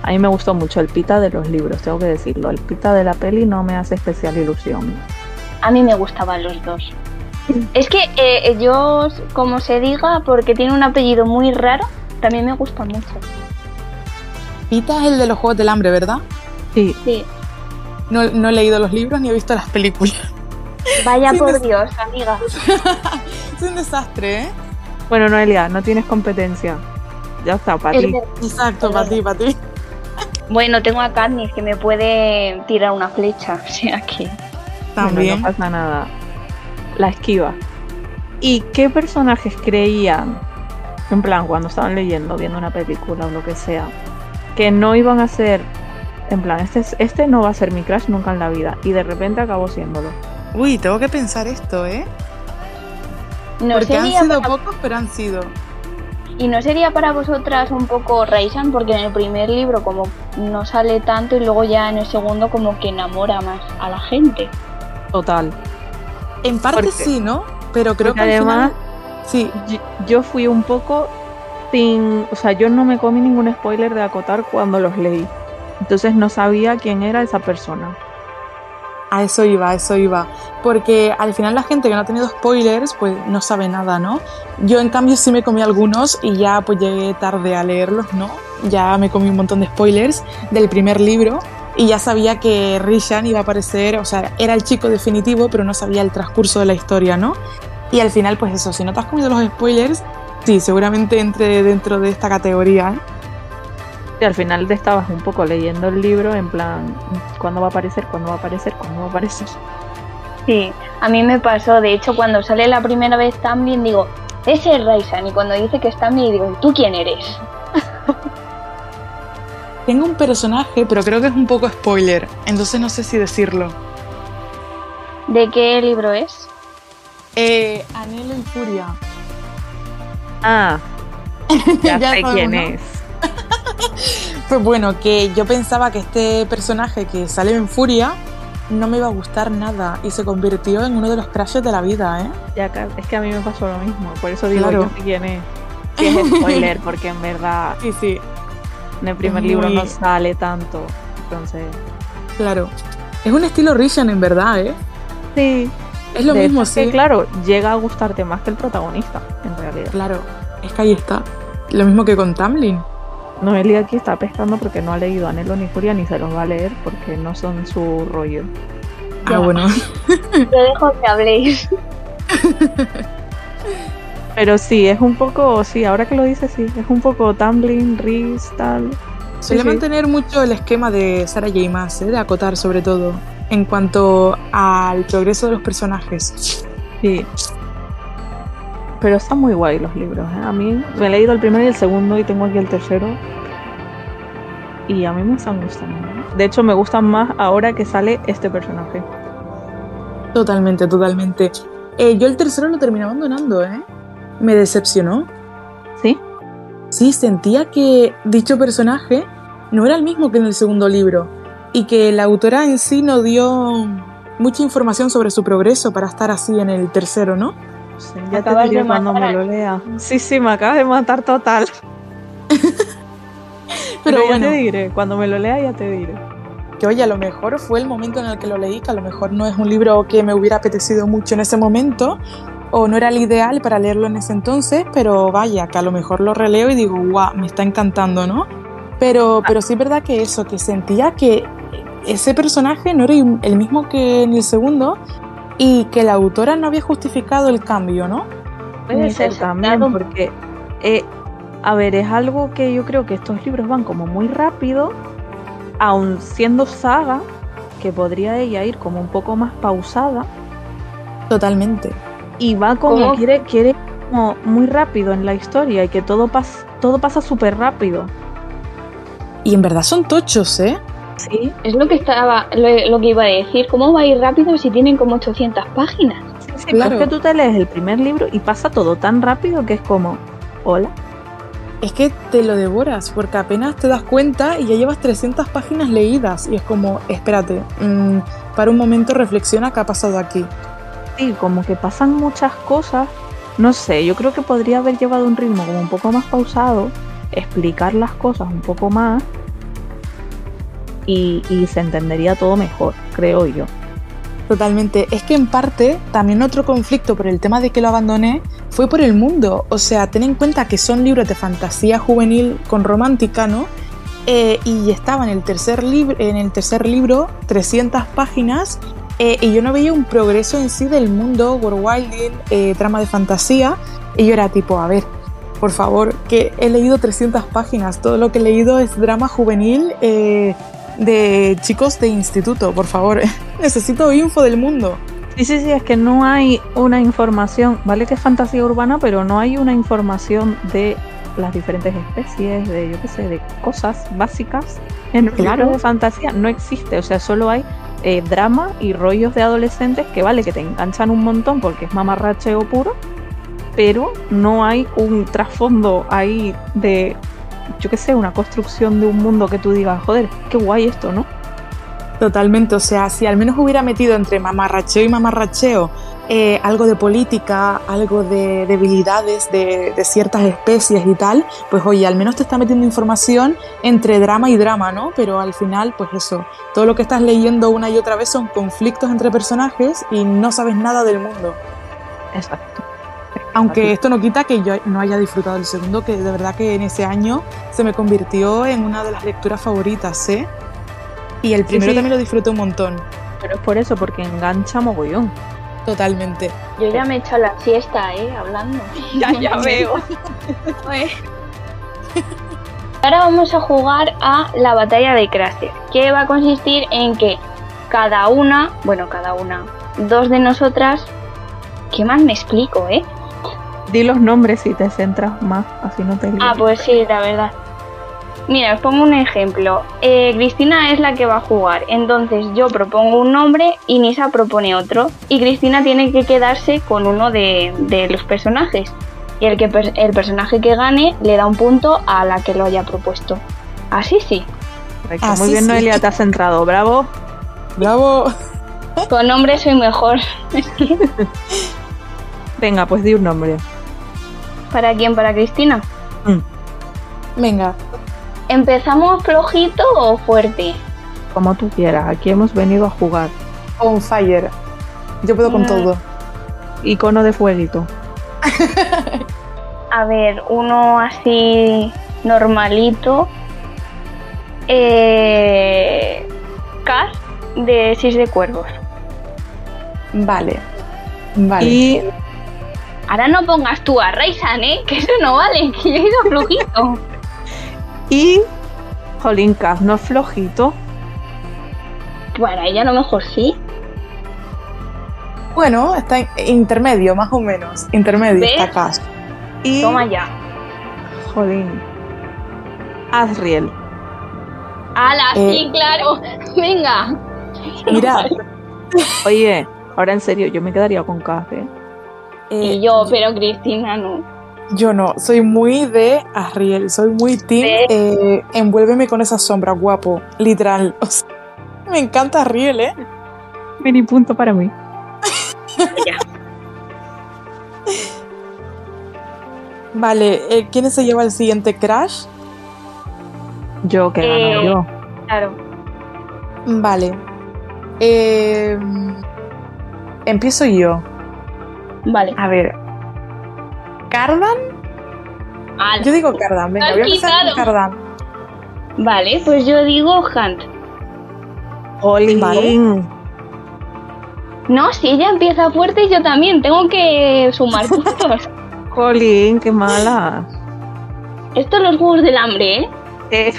A mí me gustó mucho el pita de los libros, tengo que decirlo. El pita de la peli no me hace especial ilusión. A mí me gustaban los dos. Es que eh, yo, como se diga, porque tiene un apellido muy raro, también me gusta mucho. Pita es el de los Juegos del Hambre, ¿verdad? Sí, Sí. No, no he leído los libros ni he visto las películas. Vaya <laughs> por Dios, amiga. <laughs> Es un desastre, ¿eh? Bueno, Noelia, no tienes competencia. Ya está, para ti. Exacto, para ti, para ti. Bueno, tengo a Katniss que me puede tirar una flecha, o sea que... Bueno, También. no pasa nada. La esquiva. ¿Y qué personajes creían, en plan, cuando estaban leyendo, viendo una película o lo que sea, que no iban a ser, en plan, este, es- este no va a ser mi crush nunca en la vida, y de repente acabó siéndolo? Uy, tengo que pensar esto, ¿eh? No Porque han sido para- pocos, pero han sido. Y no sería para vosotras un poco Raisan, porque en el primer libro como no sale tanto y luego ya en el segundo como que enamora más a la gente. Total. En parte sí, ¿no? Pero creo Porque que al además- final- Sí, Yo, yo fui un poco sin, o sea, yo no me comí ningún spoiler de acotar cuando los leí. Entonces no sabía quién era esa persona. A eso iba, a eso iba. Porque al final la gente que no ha tenido spoilers, pues no sabe nada, ¿no? Yo en cambio sí me comí algunos y ya pues llegué tarde a leerlos, ¿no? Ya me comí un montón de spoilers del primer libro y ya sabía que Rishan iba a aparecer, o sea, era el chico definitivo, pero no sabía el transcurso de la historia, ¿no? Y al final, pues eso, si no te has comido los spoilers, sí, seguramente entre dentro de esta categoría. ¿eh? Y al final te estabas un poco leyendo el libro en plan, ¿cuándo va a aparecer? ¿Cuándo va a aparecer? ¿Cuándo va a aparecer? Sí, a mí me pasó, de hecho, cuando sale la primera vez también digo, ese es Raisan, y cuando dice que es Tamlin digo, ¿tú quién eres? <laughs> Tengo un personaje, pero creo que es un poco spoiler, entonces no sé si decirlo. ¿De qué libro es? Eh, Anhelo y Furia. Ah, <laughs> ya, Ya sé quién es. <laughs> Pues bueno, que yo pensaba que este personaje que sale en Furia no me iba a gustar nada y se convirtió en uno de los crashes de la vida, ¿eh? Ya, es que a mí me pasó lo mismo, por eso digo Claro. yo sé quién es. Que es spoiler, porque en verdad <laughs> Sí, sí, en el primer Es libro muy- no sale tanto. Entonces, claro. Es un estilo Rishan en verdad, ¿eh? sí. Es lo De mismo, es que, sí. claro, llega a gustarte más que el protagonista, en realidad. Claro, es que ahí está. Lo mismo que con Tamlin. Noelia aquí está pescando porque no ha leído Anhelo ni Furia ni se los va a leer porque no son su rollo. Ah, Ya. bueno. <laughs> Yo dejo que habléis. <laughs> Pero sí, es un poco, sí, ahora que lo dices, sí, es un poco tumbling, Riz, tal. Suele sí. mantener mucho el esquema de Sarah J. Maas, ¿eh? de acotar sobre todo, en cuanto al progreso de los personajes. Sí. Pero están muy guay los libros, ¿eh? A mí me he leído el primero y el segundo y tengo aquí el tercero. Y a mí me están gustando. ¿eh? De hecho, me gustan más ahora que sale este personaje. Totalmente, totalmente. Eh, yo el tercero lo terminé abandonando, ¿eh? Me decepcionó. ¿Sí? Sí, sentía que dicho personaje no era el mismo que en el segundo libro y que la autora en sí no dio mucha información sobre su progreso para estar así en el tercero, ¿no? Sí, ya te diré cuando me lo lea. Sí, sí, me acabas de matar total. <laughs> Pero Pero ya bueno, te diré, cuando me lo lea ya te diré. que oye, a lo mejor fue el momento en el que lo leí, que a lo mejor no es un libro que me hubiera apetecido mucho en ese momento o no era el ideal para leerlo en ese entonces, pero vaya, que a lo mejor lo releo y digo, guau, me está encantando, ¿no? Pero, pero sí es verdad que eso, que sentía que ese personaje no era el mismo que en el segundo y que la autora no había justificado el cambio, ¿no? Puede ser también, porque, eh, a ver, es algo que yo creo que estos libros van como muy rápido, aun siendo saga, que podría ella ir como un poco más pausada, Totalmente. y va como, ¿Cómo? quiere, quiere como muy rápido en la historia y que todo, pas, todo pasa súper rápido. Y en verdad son tochos, ¿eh? Sí, Es lo que estaba, lo, lo que iba a decir. ¿Cómo va a ir rápido si tienen como 800 páginas? sí, sí, Claro. pero es que tú te lees el primer libro y pasa todo tan rápido que es como, hola. Es que te lo devoras porque apenas te das cuenta y ya llevas 300 páginas leídas y es como, espérate, mm, para un momento reflexiona qué ha pasado aquí. Sí, como que pasan muchas cosas. No sé, yo creo que podría haber llevado un ritmo como un poco más pausado, explicar las cosas un poco más y, y se entendería todo mejor, creo yo. Totalmente. Es que en parte también otro conflicto por el tema de que lo abandoné fue por el mundo. O sea, ten en cuenta que son libros de fantasía juvenil con romántica, ¿no? Eh, y estaba en el tercer, en el tercer libro, 300 páginas, eh, y yo no veía un progreso en sí del mundo, world wilding, eh, trama de fantasía, y yo era tipo, a ver, por favor, que he leído 300 páginas, todo lo que he leído es drama juvenil eh, de chicos de instituto, por favor, <laughs> necesito info del mundo. Sí, sí, sí, es que no hay una información, vale que es fantasía urbana, pero no hay una información de las diferentes especies, de yo qué sé, de cosas básicas. En Claro. libros de fantasía no existe, o sea, solo hay eh, drama y rollos de adolescentes que vale que te enganchan un montón porque es mamarracheo puro, pero no hay un trasfondo ahí de, yo qué sé, una construcción de un mundo que tú digas, joder, qué guay esto, ¿no? Totalmente, o sea, si al menos hubiera metido entre mamarracheo y mamarracheo eh, algo de política, algo de debilidades de, de, ciertas especies y tal, pues oye, al menos te está metiendo información entre drama y drama, ¿no? Pero al final, pues eso, todo lo que estás leyendo una y otra vez son conflictos entre personajes y no sabes nada del mundo. Exacto. Aunque esto no quita que yo no haya disfrutado del segundo, que de verdad que en ese año se me convirtió en una de las lecturas favoritas, ¿eh? Y el primero sí, sí. también lo disfruté un montón. Pero es por eso, porque engancha mogollón. Totalmente. Yo ya me he echado la siesta, ¿eh? Hablando. <laughs> ya, ya <laughs> veo. Ahora vamos a jugar a la batalla de Craster, que va a consistir en que cada una, bueno, cada una, dos de nosotras, ¿qué más me explico, eh? Di los nombres si te centras más, así no te Ah, pues sí, la verdad. Mira, os pongo un ejemplo. Eh, Cristina es la que va a jugar, entonces yo propongo un nombre y Nisa propone otro. Y Cristina tiene que quedarse con uno de, de los personajes. Y el, que, el personaje que gane le da un punto a la que lo haya propuesto. Así sí. Así Muy bien, sí. Noelia, te has centrado. Bravo. Bravo. Con nombre soy mejor. <laughs> Venga, pues di un nombre. ¿Para quién? ¿Para Cristina? Mm. Venga. ¿Empezamos flojito o fuerte? Como tú quieras, aquí hemos venido a jugar. On fire. Yo puedo con mm. todo. Icono de fueguito. <laughs> a ver, uno así normalito. Eh, Cas de Seis de Cuervos. Vale. Vale. Y Ahora no pongas tú a Raisan, ¿eh? Que eso no vale, <laughs> que yo he ido flojito. y. Jolín, no es flojito. Bueno, ella a lo mejor sí. Bueno, está intermedio, más o menos. Intermedio ¿Ves? está Cas. Y. Toma ya. Jolín. Azriel. ¡Hala! Eh. Sí, claro. Venga. Mira, <laughs> Oye, ahora en serio, yo me quedaría con Cas, ¿eh? Eh, Y yo, pero Cristina no. yo no, soy muy de Arriel, soy muy team. Eh, envuélveme con esa sombra, guapo, literal. <laughs> O sea, me encanta Arriel, ¿eh? Mini punto para mí. <laughs> Ya. Vale, eh, ¿quién se lleva el siguiente crash? Yo que Eh, gano yo. Claro. Vale. Eh, empiezo yo. Vale. A ver. ¿Cardan? Yo digo Cardan, venga, voy a empezar con. Cardan. Vale, pues yo digo Hunt. Jolín. Vale. No, si ella empieza fuerte, yo también. Tengo que sumar <laughs> puntos. Jolín, qué mala. Esto es los juegos del hambre, ¿eh? Eh,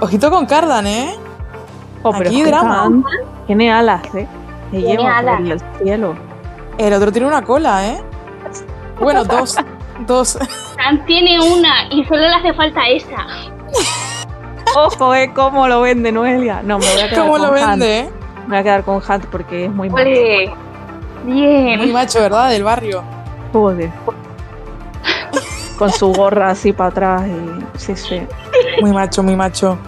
Ojito con Cardan, ¿eh? oh, pero Aquí drama. Tiene alas, ¿eh? Se Tiene lleva alas. por el cielo. El otro tiene una cola, ¿eh? Bueno, <laughs> dos. dos. Hunt tiene una y solo le hace falta esa. Ojo, ¿eh? ¿Cómo lo vende Noelia? No, me voy a quedar ¿Cómo con lo vende, eh? Me voy a quedar con Hunt porque es muy malo. Ole. Bien. Muy macho, ¿verdad? Del barrio. Joder. Con su gorra así para atrás y... Sí, sí. Muy macho, muy macho.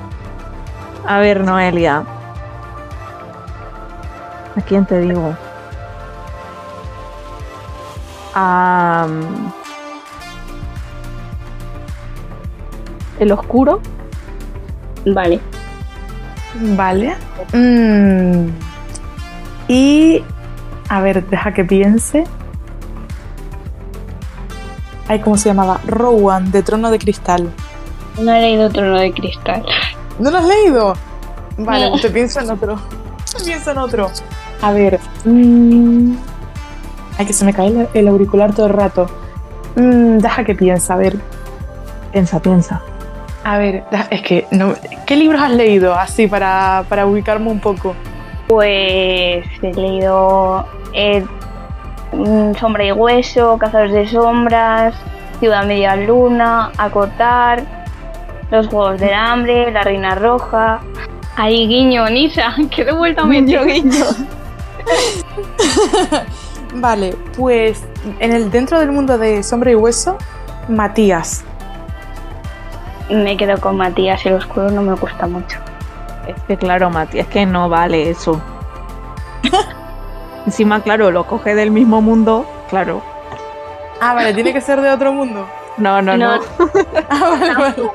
A ver, Noelia. ¿A quién te digo? A... El oscuro. Vale. Vale. Mm. Y. A ver, deja que piense. Ay, ¿cómo se llamaba? Rowan, de Trono de Cristal. No he leído Trono de Cristal. ¿No lo has leído? Vale, No. te pienso en otro. <laughs> Te pienso en otro. A ver. mm. Ay, que se me cae el, el auricular todo el rato. Mm, deja que piense, a ver. Piensa, piensa. A ver, es que. No, ¿Qué libros has leído? Así, para, para ubicarme un poco. Pues he leído eh, mm, Sombra y Hueso, Cazadores de Sombras, Ciudad Media Luna, Acotar, Los Juegos del Hambre, La Reina Roja. Ahí, guiño, Nisa, <laughs> que de vuelta a meter. guiño. <laughs> Vale, pues en el, dentro del mundo de Sombra y Hueso, Matías. Me quedo con Matías, el oscuro no me gusta mucho. Es que claro, Mati, es que no vale eso. <laughs> Encima, claro, lo coge del mismo mundo, claro. Ah, vale, tiene que ser de otro mundo. No, no, no. No. <laughs> Ah, vale, vale.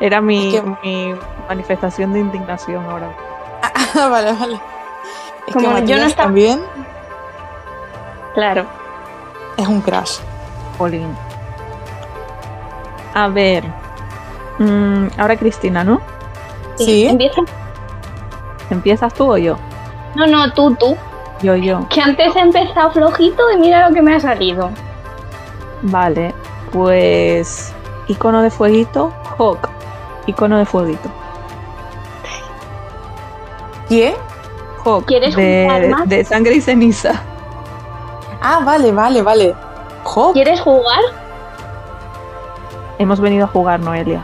Era mi, Es que- mi manifestación de indignación ahora. Ah, <laughs> vale, vale. Es Como que yo no estaba- también Claro. es un crash. Jolín. A ver. Mm, ahora Cristina, ¿no? Sí. Empieza. ¿Empiezas tú o yo? No, no, tú, tú. Yo, yo. Que antes he empezado flojito y mira lo que me ha salido. Vale. Pues. Icono de fueguito. Hawk. Icono de fueguito. ¿Quién? Hawk. ¿Quieres de, jugar más? de sangre y ceniza. Ah, vale, vale, vale. ¿Quieres jugar? Hemos venido a jugar, Noelia.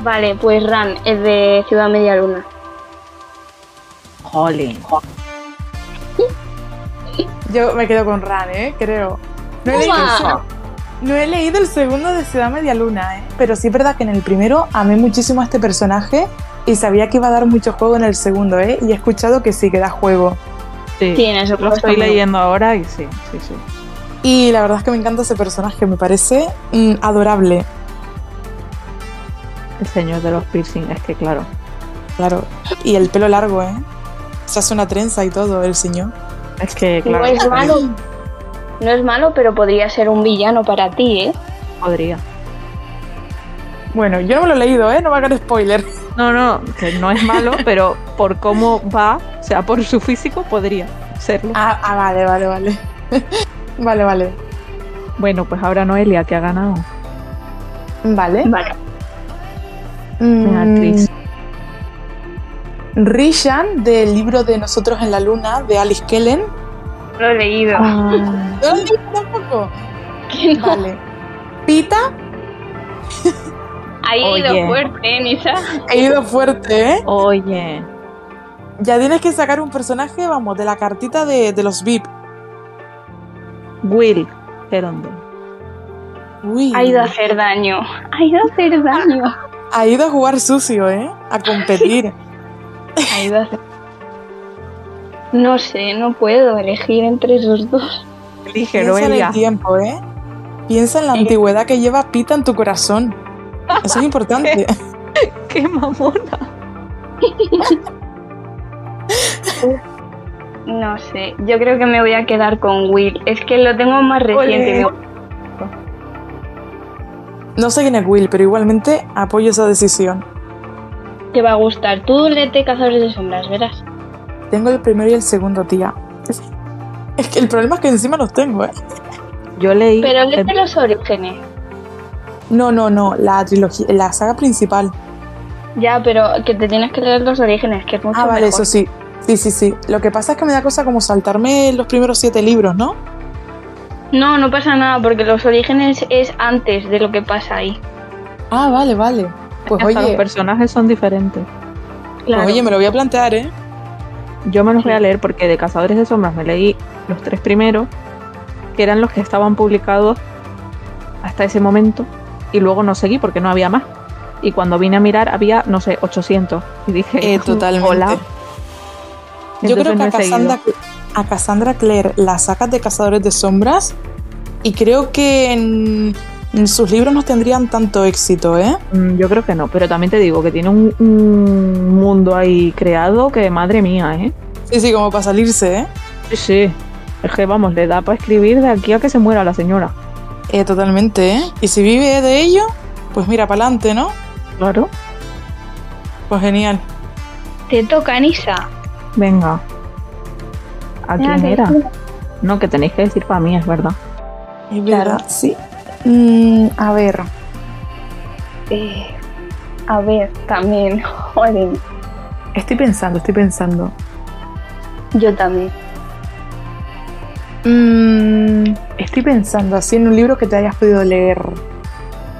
Vale, pues Ran es de Ciudad Media Luna. Jolín. yo me quedo con Ran, ¿eh? Creo. No he, leído no he leído el segundo de Ciudad Media Luna, ¿eh? Pero sí es verdad que en el primero amé muchísimo a este personaje y sabía que iba a dar mucho juego en el segundo, ¿eh? Y he escuchado que sí, que da juego. Sí. Sí, en eso Lo estoy leyendo ahora y sí, sí, sí. Y la verdad es que me encanta ese personaje, me parece mm, adorable. El señor de los piercing, es que claro. Claro. Y el pelo largo, ¿eh? Se hace una trenza y todo, el señor. Es que No claro. es malo. No es malo, pero podría ser un villano para ti, ¿eh? Podría. Bueno, yo no me lo he leído, ¿eh? No me hagan spoiler. No, no, que no es malo, <laughs> pero por cómo va, o sea, por su físico, podría serlo. Ah, ah, vale, vale, vale. <laughs> vale, vale. Bueno, pues ahora Noelia, que ha ganado. Vale. Vale. Mm. Rishan, del libro de Nosotros en la Luna, de Alice Kellen. Lo he leído. Ah, <laughs> ¿No lo leíste tampoco? Que no. Vale. Pita, Ahí he Oye. ido fuerte, ¿eh, Nisa? he ido fuerte, ¿eh? Oye, Ya tienes que sacar un personaje, vamos, de la cartita de, de los VIP. Will, ¿de dónde? Uy. Ha ido a hacer daño. Ha ido a hacer daño. Ha ido a jugar sucio, ¿eh? A competir. <laughs> Ha ido a hacer... No sé, no puedo elegir entre esos dos. Elige Piensa en el tiempo, ¿eh? Piensa en la antigüedad que lleva Pita en tu corazón. Eso es importante. <laughs> ¡Qué mamona! No sé, yo creo que me voy a quedar con Will. Es que lo tengo más reciente. No sé quién es Will, pero igualmente apoyo esa decisión. Te va a gustar. Tú léete Cazadores de Sombras, verás. Tengo el primero y el segundo, tía. Es que el problema es que encima los tengo, ¿eh? Yo leí. Pero el- léete los orígenes. No, no, no, la trilogía, la saga principal. Ya, pero que te tienes que leer los orígenes, que es mucho Ah, vale, mejor. eso sí. Sí, sí, sí. Lo que pasa es que me da cosa como saltarme los primeros siete libros, ¿no? No, no pasa nada, porque los orígenes es antes de lo que pasa ahí. Ah, vale, vale. Pues hasta los oye, personajes son diferentes. Claro. pues oye, me lo voy a plantear, ¿eh? Yo me los voy a leer porque de Cazadores de Sombras me leí los tres primeros, que eran los que estaban publicados hasta ese momento, y luego no seguí porque no había más. Y cuando vine a mirar había, no sé, 800. Y dije, Eh, totalmente. hola. Yo creo que no a. Cassandra, a Cassandra Clare la sacas de Cazadores de Sombras y creo que en, en sus libros no tendrían tanto éxito, ¿eh? Mm, Yo creo que no, pero también te digo que tiene un, un mundo ahí creado que madre mía, ¿eh? Sí, sí, como para salirse, ¿eh? Sí, sí. Es que vamos, le da para escribir de aquí a que se muera la señora. Eh, Totalmente, ¿eh? Y si vive de ello, pues mira, para adelante, ¿no? Claro. Pues genial. Te toca, Nisa. Venga. ¿A quién era? No, que tenéis que decir para mí, es verdad. Es Claro. verdad, sí. Mm, a ver, Eh, a ver, también. <laughs> Joder, estoy pensando, estoy pensando. yo también. Mm, estoy pensando así en un libro que te hayas podido leer.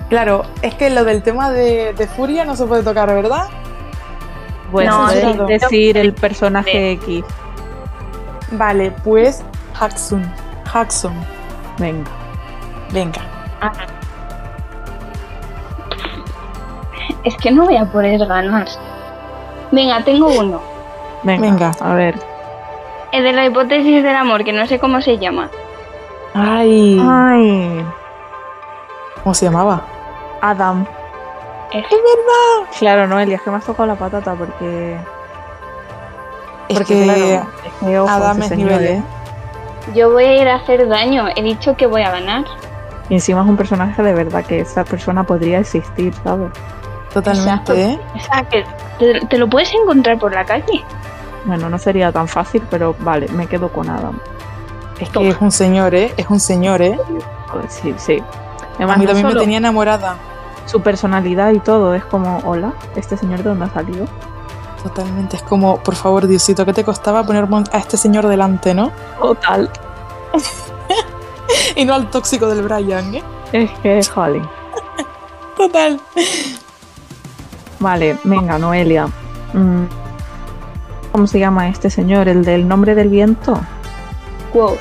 Claro, es que lo del tema de, de Furia no se puede tocar, ¿verdad? Bueno, No, decir el personaje X. Vale, pues Haxun. Haxun. Venga. Venga. Es que no voy a poder ganar. Venga, tengo uno. Venga. Venga. A ver. El de la hipótesis del amor, que no sé cómo se llama. Ay, Ay, ¿cómo se llamaba? Adam. Es- Claro, Noelia, es que me has tocado la patata porque. Es porque, que claro, es que, ojo, Adam es nivel, ¿eh? Yo voy a ir a hacer daño. He dicho que voy a ganar. Y encima es un personaje de verdad que esa persona podría existir, ¿sabes? totalmente, Exacto. ¿eh? O sea, que te, te lo puedes encontrar por la calle. Bueno, no sería tan fácil, pero vale, me quedo con Adam. Es que es un señor, ¿eh? Es un señor, ¿eh? Pues sí, sí. A Además, mí no también me tenía enamorada. su personalidad y todo es como, hola, este señor de dónde ha salido. Totalmente. Es como, por favor, Diosito, ¿qué te costaba poner a este señor delante, no? Total. <laughs> Y no al tóxico del Brian, ¿eh? Es que, jolín. Total. Vale, venga, Noelia. Mm, ¿Cómo se llama este señor? ¿El del nombre del viento? Wow.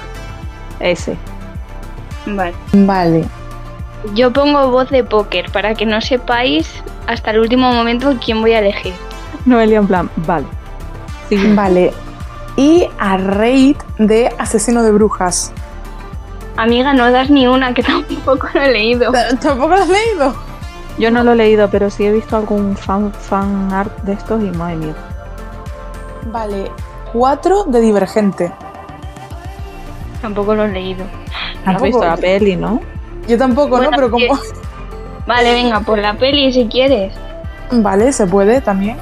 Ese. Vale. Vale. Yo pongo voz de póker para que no sepáis hasta el último momento quién voy a elegir. Noelia en plan, vale. Siguiente. Vale. Y a raid de asesino de brujas. Amiga, no das ni una, que <laughs> tampoco lo he leído. ¿Tampoco lo has leído? Yo no lo he leído, pero sí he visto algún fan, fan art de estos y madre mía. Vale. Cuatro de divergente. Tampoco lo he leído. ¿Has Tampoco. visto la peli, no? Yo tampoco, Bueno, ¿no? Pero como... Vale, venga, por la peli si quieres. <laughs> Vale, se puede también.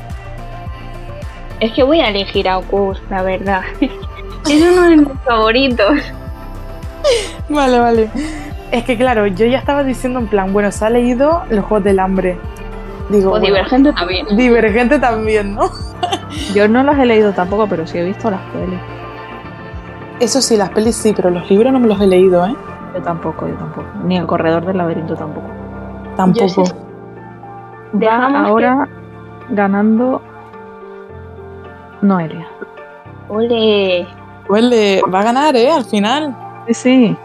Es que voy a elegir a Okus, la verdad. <laughs> es uno de mis favoritos. Vale, vale. Es que claro, yo ya estaba diciendo en plan, bueno, se ha leído Los Juegos del Hambre. Digo, O bueno, Divergente <laughs> también. Divergente también, ¿no? <laughs> Yo no las he leído tampoco, pero sí he visto las pelis. Eso sí, las pelis sí, pero los libros no me los he leído, ¿eh? Yo tampoco, yo tampoco. Ni el corredor del laberinto tampoco. Tampoco. Sí. Va ahora ganando Noelia. Ole. Huele, va a ganar, ¿eh? Al final. Sí, sí.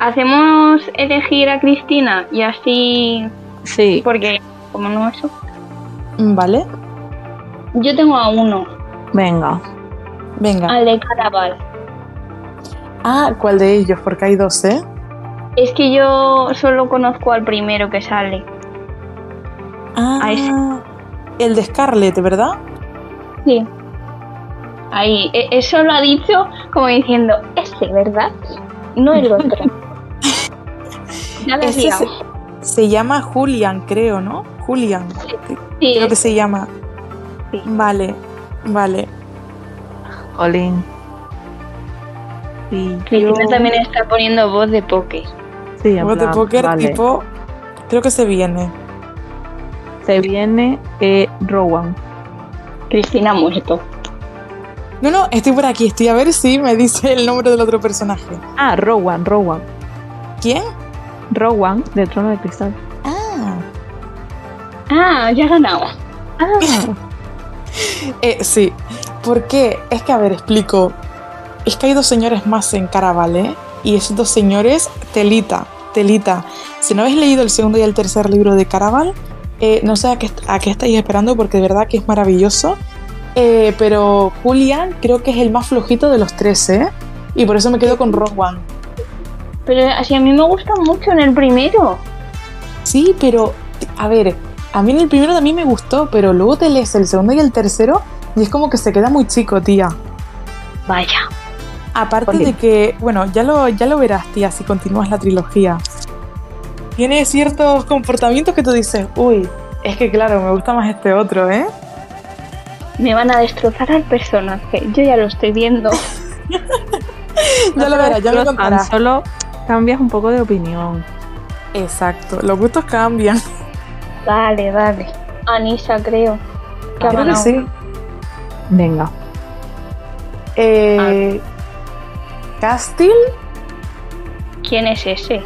Hacemos elegir a Cristina y así. Sí. Porque, como no eso. Vale. Yo tengo a uno, Venga. Venga. al de Caraval. Ah, ¿cuál de ellos? Porque hay dos, ¿eh? Es que yo solo conozco al primero que sale. Ah, A ese. el de Scarlett, ¿verdad? Sí. Ahí, e- eso lo ha dicho como diciendo, ese, ¿verdad? No el otro. <laughs> ya lo Ese liado. Se, llama Julian, creo, ¿no? Julian. Sí, Creo que se llama. Sí. Vale, vale. Colin. Y Cristina yo- también está poniendo voz de poker. Sí, en Juegos de póker vale. tipo. Creo que se viene. Se viene eh, Rowan. Cristina ha muerto. No, no, estoy por aquí. Estoy a ver si me dice el nombre del otro personaje. Ah, Rowan, Rowan. ¿Quién? Rowan, del trono de cristal. Ah. Ah, ya ha ganado. Ah, <laughs> Eh, sí. ¿Por qué? Es que, a ver, explico. Es que hay dos señores más en Caraval, ¿eh? Y esos dos señores, telita, telita. Si no habéis leído el segundo y el tercer libro de Caraval, eh, no sé a qué, a qué estáis esperando porque de verdad que es maravilloso. Eh, pero Julian creo que es el más flojito de los tres, ¿eh? Y por eso me quedo con Rowan. Pero así a mí me gusta mucho en el primero. Sí, pero, a ver, a mí en el primero también me gustó, pero luego te lees el segundo y el tercero y es como que se queda muy chico, tía. Vaya. Aparte de que, bueno, ya lo, ya lo verás, tía, si continúas la trilogía. Tiene ciertos comportamientos que tú dices, uy, es que claro, me gusta más este otro, ¿eh? Me van a destrozar al personaje. Yo ya lo estoy viendo. <laughs> ya lo verás, ya Tan contarás. solo cambias un poco de opinión. Exacto, los gustos cambian. <laughs> Dale, dale. Anisa, creo. Que Creo que sí. Venga. Eh, Castil ¿Quién es ese?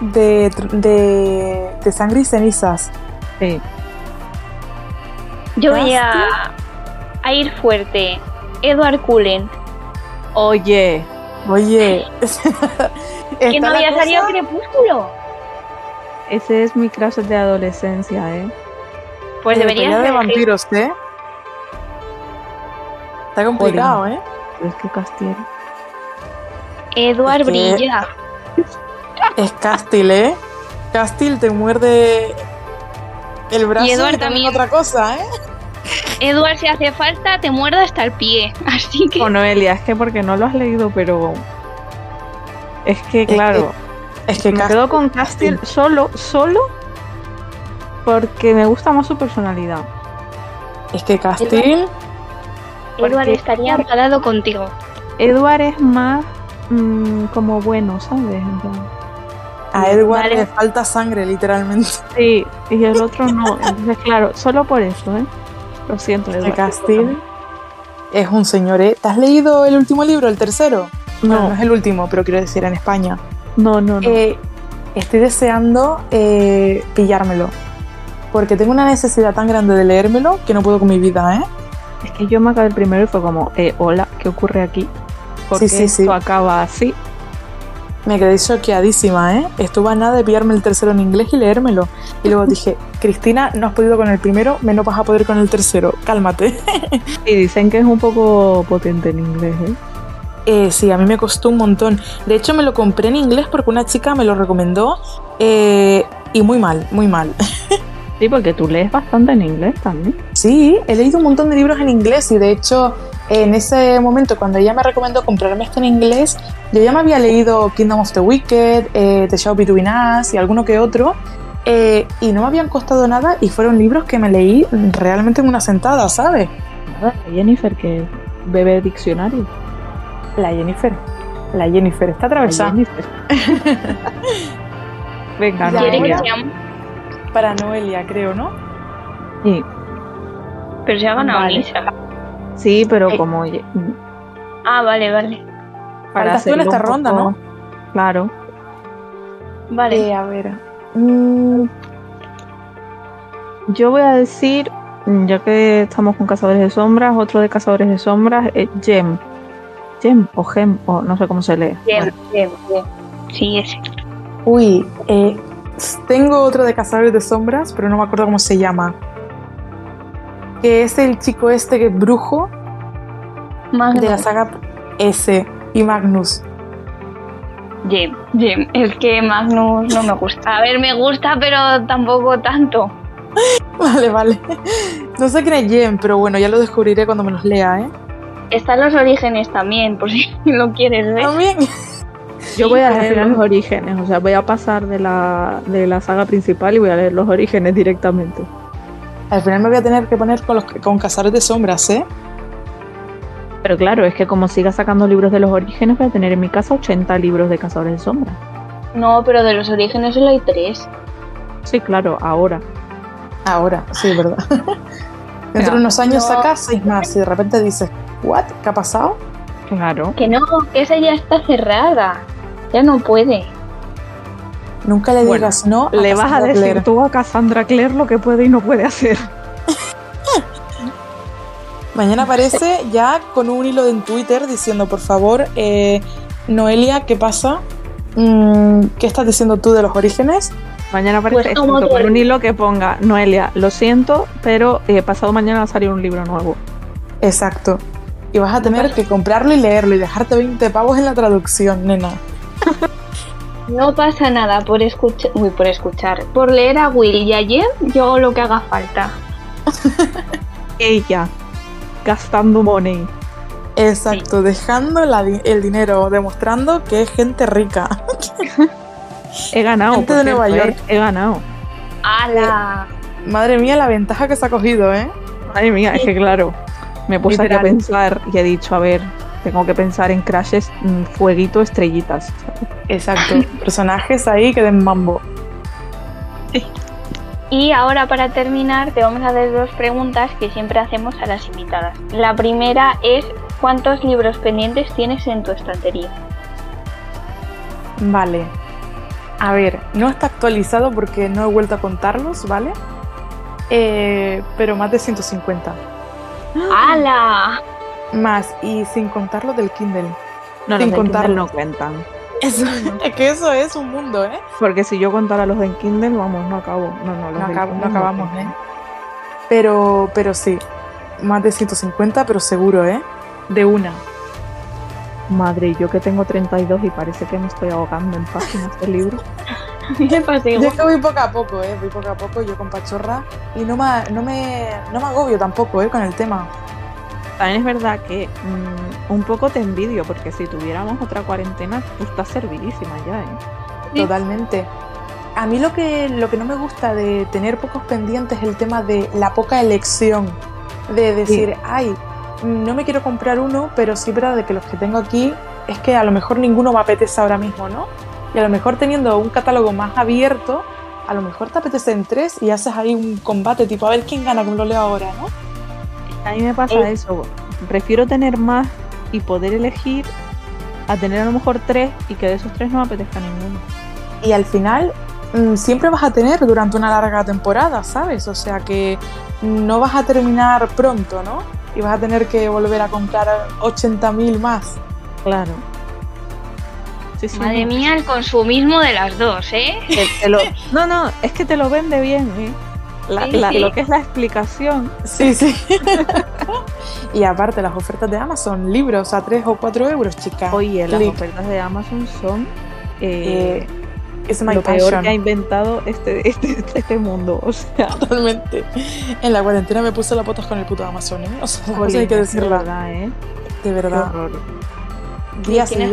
de, de, de Sangre y Cenizas. Sí. Yo voy a, a ir fuerte. Edward Cullen. Oye, Oye, <laughs> <laughs> ¿Que no había cosa- salido Crepúsculo? ese es mi crush de adolescencia, ¿eh? Pues deberías pelea de vampiros, ¿eh? Está complicado, ¿eh? Es que Castiel. Edward Es que- brilla. Es Castil, ¿eh? Castil te muerde el brazo y, Edward también también. otra cosa, ¿eh? Edward, si hace falta, te muerde hasta el pie. <laughs> Así que. O Noelia, es que porque no lo has leído, pero. Es que, claro, Es que me Castil, quedo con Castiel solo, solo porque me gusta más su personalidad. es que Castil, Edward estaría enfadado contigo. Edward es más mm, como bueno, ¿sabes? A Edward Vale. le falta sangre, literalmente. Sí, y el otro no. Entonces, claro, solo por eso, ¿eh? Lo siento, Que Edward. Castil es un señor, ¿eh? ¿Te has leído el último libro, el tercero? Bueno, no No, es el último, pero quiero decir en España. no, no, no. Eh, estoy deseando eh, pillármelo. Porque tengo una necesidad tan grande de leérmelo que no puedo con mi vida, ¿eh? Es que yo me acabé el primero y fue como, eh, hola, ¿qué ocurre aquí? Porque sí, sí. esto acaba así. Me quedé choqueadísima, ¿eh? Estuve a nada de pillarme el tercero en inglés y leérmelo. Y luego dije, <laughs> Cristina, no has podido con el primero, menos vas a poder con el tercero. Cálmate. <laughs> Y dicen que es un poco potente en inglés, ¿eh? Eh, sí, a mí me costó un montón. De hecho, me lo compré en inglés porque una chica me lo recomendó. eh, y muy mal, muy mal. <laughs> Sí, porque tú lees bastante en inglés también. Sí, he leído un montón de libros en inglés y de hecho en ese momento cuando ella me recomendó comprarme esto en inglés, yo ya me había leído Kingdom of the Wicked, eh, The Show Between Us y alguno que otro eh, y no me habían costado nada y fueron libros que me leí realmente en una sentada, ¿sabes? Nada, Jennifer, que bebe diccionario. La Jennifer, la Jennifer está atravesada Jennifer. <laughs> Venga, Ya, ¿Quiere que Noelia. llame? para Noelia, creo, ¿no? Sí, Pero se ha ganado Vale. Lisa. sí, pero Eh. como Ah, vale, vale. Faltas tú en esta ronda, poco- ¿no? Claro. Vale. Eh, a ver. mm, Yo voy a decir, ya que estamos con Cazadores de Sombras, otro de Cazadores de Sombras es Gem. Gem o Gem, o no sé cómo se lee. Bien, bien, bien. Sí, ese. uy, eh, tengo otro de Cazadores de Sombras, pero no me acuerdo cómo se llama. Que es el chico este que es brujo Magnus. de la saga S y Magnus. Jem, Jem. Es que Magnus no me gusta. A ver, me gusta, pero tampoco tanto. <laughs> Vale, vale. No sé quién es Jen, pero bueno, ya lo descubriré cuando me los lea, ¿eh? Están los orígenes también, por <laughs> si lo quieres ver. También. Yo voy a leer los orígenes, o sea, voy a pasar de la, de la saga principal y voy a leer los orígenes directamente. Al final me voy a tener que poner con, los, con Cazadores de Sombras, ¿eh? Pero claro, es que como siga sacando libros de los orígenes, voy a tener en mi casa 80 libros de Cazadores de Sombras. No, pero de los orígenes solo hay tres. Sí, claro, ahora. Ahora, sí, verdad. <laughs> Dentro de unos años No. sacas seis más y de repente dices, ¿what? ¿Qué ha pasado? Claro. Que no, que esa ya está cerrada. Ya no puede. Nunca le Bueno, digas no. Le vas a decir Clare. tú a Cassandra Clare lo que puede y no puede hacer. <laughs> Mañana aparece ya con un hilo en Twitter diciendo, por favor, eh, Noelia, ¿qué pasa? Mm, ¿Qué estás diciendo tú de los orígenes? Mañana aparece Pues con un hilo que ponga Noelia, lo siento, pero eh, pasado mañana va a salir un libro nuevo. Exacto. Y vas a tener que comprarlo y leerlo y dejarte 20 pavos en la traducción, nena. No pasa nada por escuchar. Uy, por escuchar. Por leer a Will y a Jem, yo hago lo que haga falta. <laughs> Ella, gastando money. Exacto, dejando la di- el dinero, demostrando que es gente rica. He ganado. Gente de Nueva cierto, York. eh, He ganado. ¡Hala! Madre mía, la ventaja que se ha cogido, ¿eh? Madre mía, es que claro, me he puesto aquí a pensar y he dicho, a ver, tengo que pensar en crashes, mm, fueguito, estrellitas. Exacto. Personajes ahí que den mambo. Y ahora para terminar te vamos a hacer dos preguntas que siempre hacemos a las invitadas. La primera es ¿cuántos libros pendientes tienes en tu estantería? Vale. A ver, no está actualizado porque no he vuelto a contarlos, ¿vale? Eh, pero más de 150. ¡Hala! Más, y sin contar lo del Kindle. No, Sin los de Kindle no cuentan. Eso, <laughs> es que eso es un mundo, ¿eh? Porque si yo contara los de Kindle, vamos, no acabo. No, no, los No, del acabamos. ¿eh? Pero, pero sí, más de 150, pero seguro, ¿eh? de una. Madre, yo que tengo 32 y parece que me estoy ahogando en páginas del libro. <laughs> <laughs> Yo es que voy poco a poco, ¿eh? Voy poco a poco, yo con pachorra. Y no me, no me, no me agobio tampoco, ¿eh? Con el tema. También es verdad que mm, un poco te envidio, porque si tuviéramos otra cuarentena, tú estás servidísima ya, ¿eh? Sí. Totalmente. A mí lo que, lo que no me gusta de tener pocos pendientes es el tema de la poca elección. De decir, ay, no me quiero comprar uno, pero sí, verdad, de que los que tengo aquí es que a lo mejor ninguno me apetece ahora mismo, ¿no? Y a lo mejor teniendo un catálogo más abierto, a lo mejor te apetece en tres y haces ahí un combate tipo a ver quién gana, como lo leo ahora, ¿no? A mí me pasa Eh. eso. Prefiero tener más y poder elegir a tener a lo mejor tres y que de esos tres no me apetezca ninguno. Y al final mm, siempre vas a tener durante una larga temporada, ¿sabes? O sea que no vas a terminar pronto, ¿no? Y vas a tener que volver a comprar 80.000 más. Claro. Sí, sí, Madre no. mía, el consumismo de las dos, ¿eh? Te- te lo- <laughs> No, no, es que te lo vende bien, ¿eh? La- Sí, la- sí. Lo que es la explicación. Sí, sí. <laughs> y aparte las ofertas de Amazon, libros a 3 o 4 euros, chica. Oye, las Click. ofertas de Amazon son eh, Eh, es lo peor passion. que ha inventado este, este, este mundo. O sea, <laughs> Totalmente. En la cuarentena me puse las botas con el puto Amazon, ¿eh? O sea, las cosas jolín, hay que de decirla. verdad, ¿eh? De Qué verdad. horror. Día ¿Quién sí,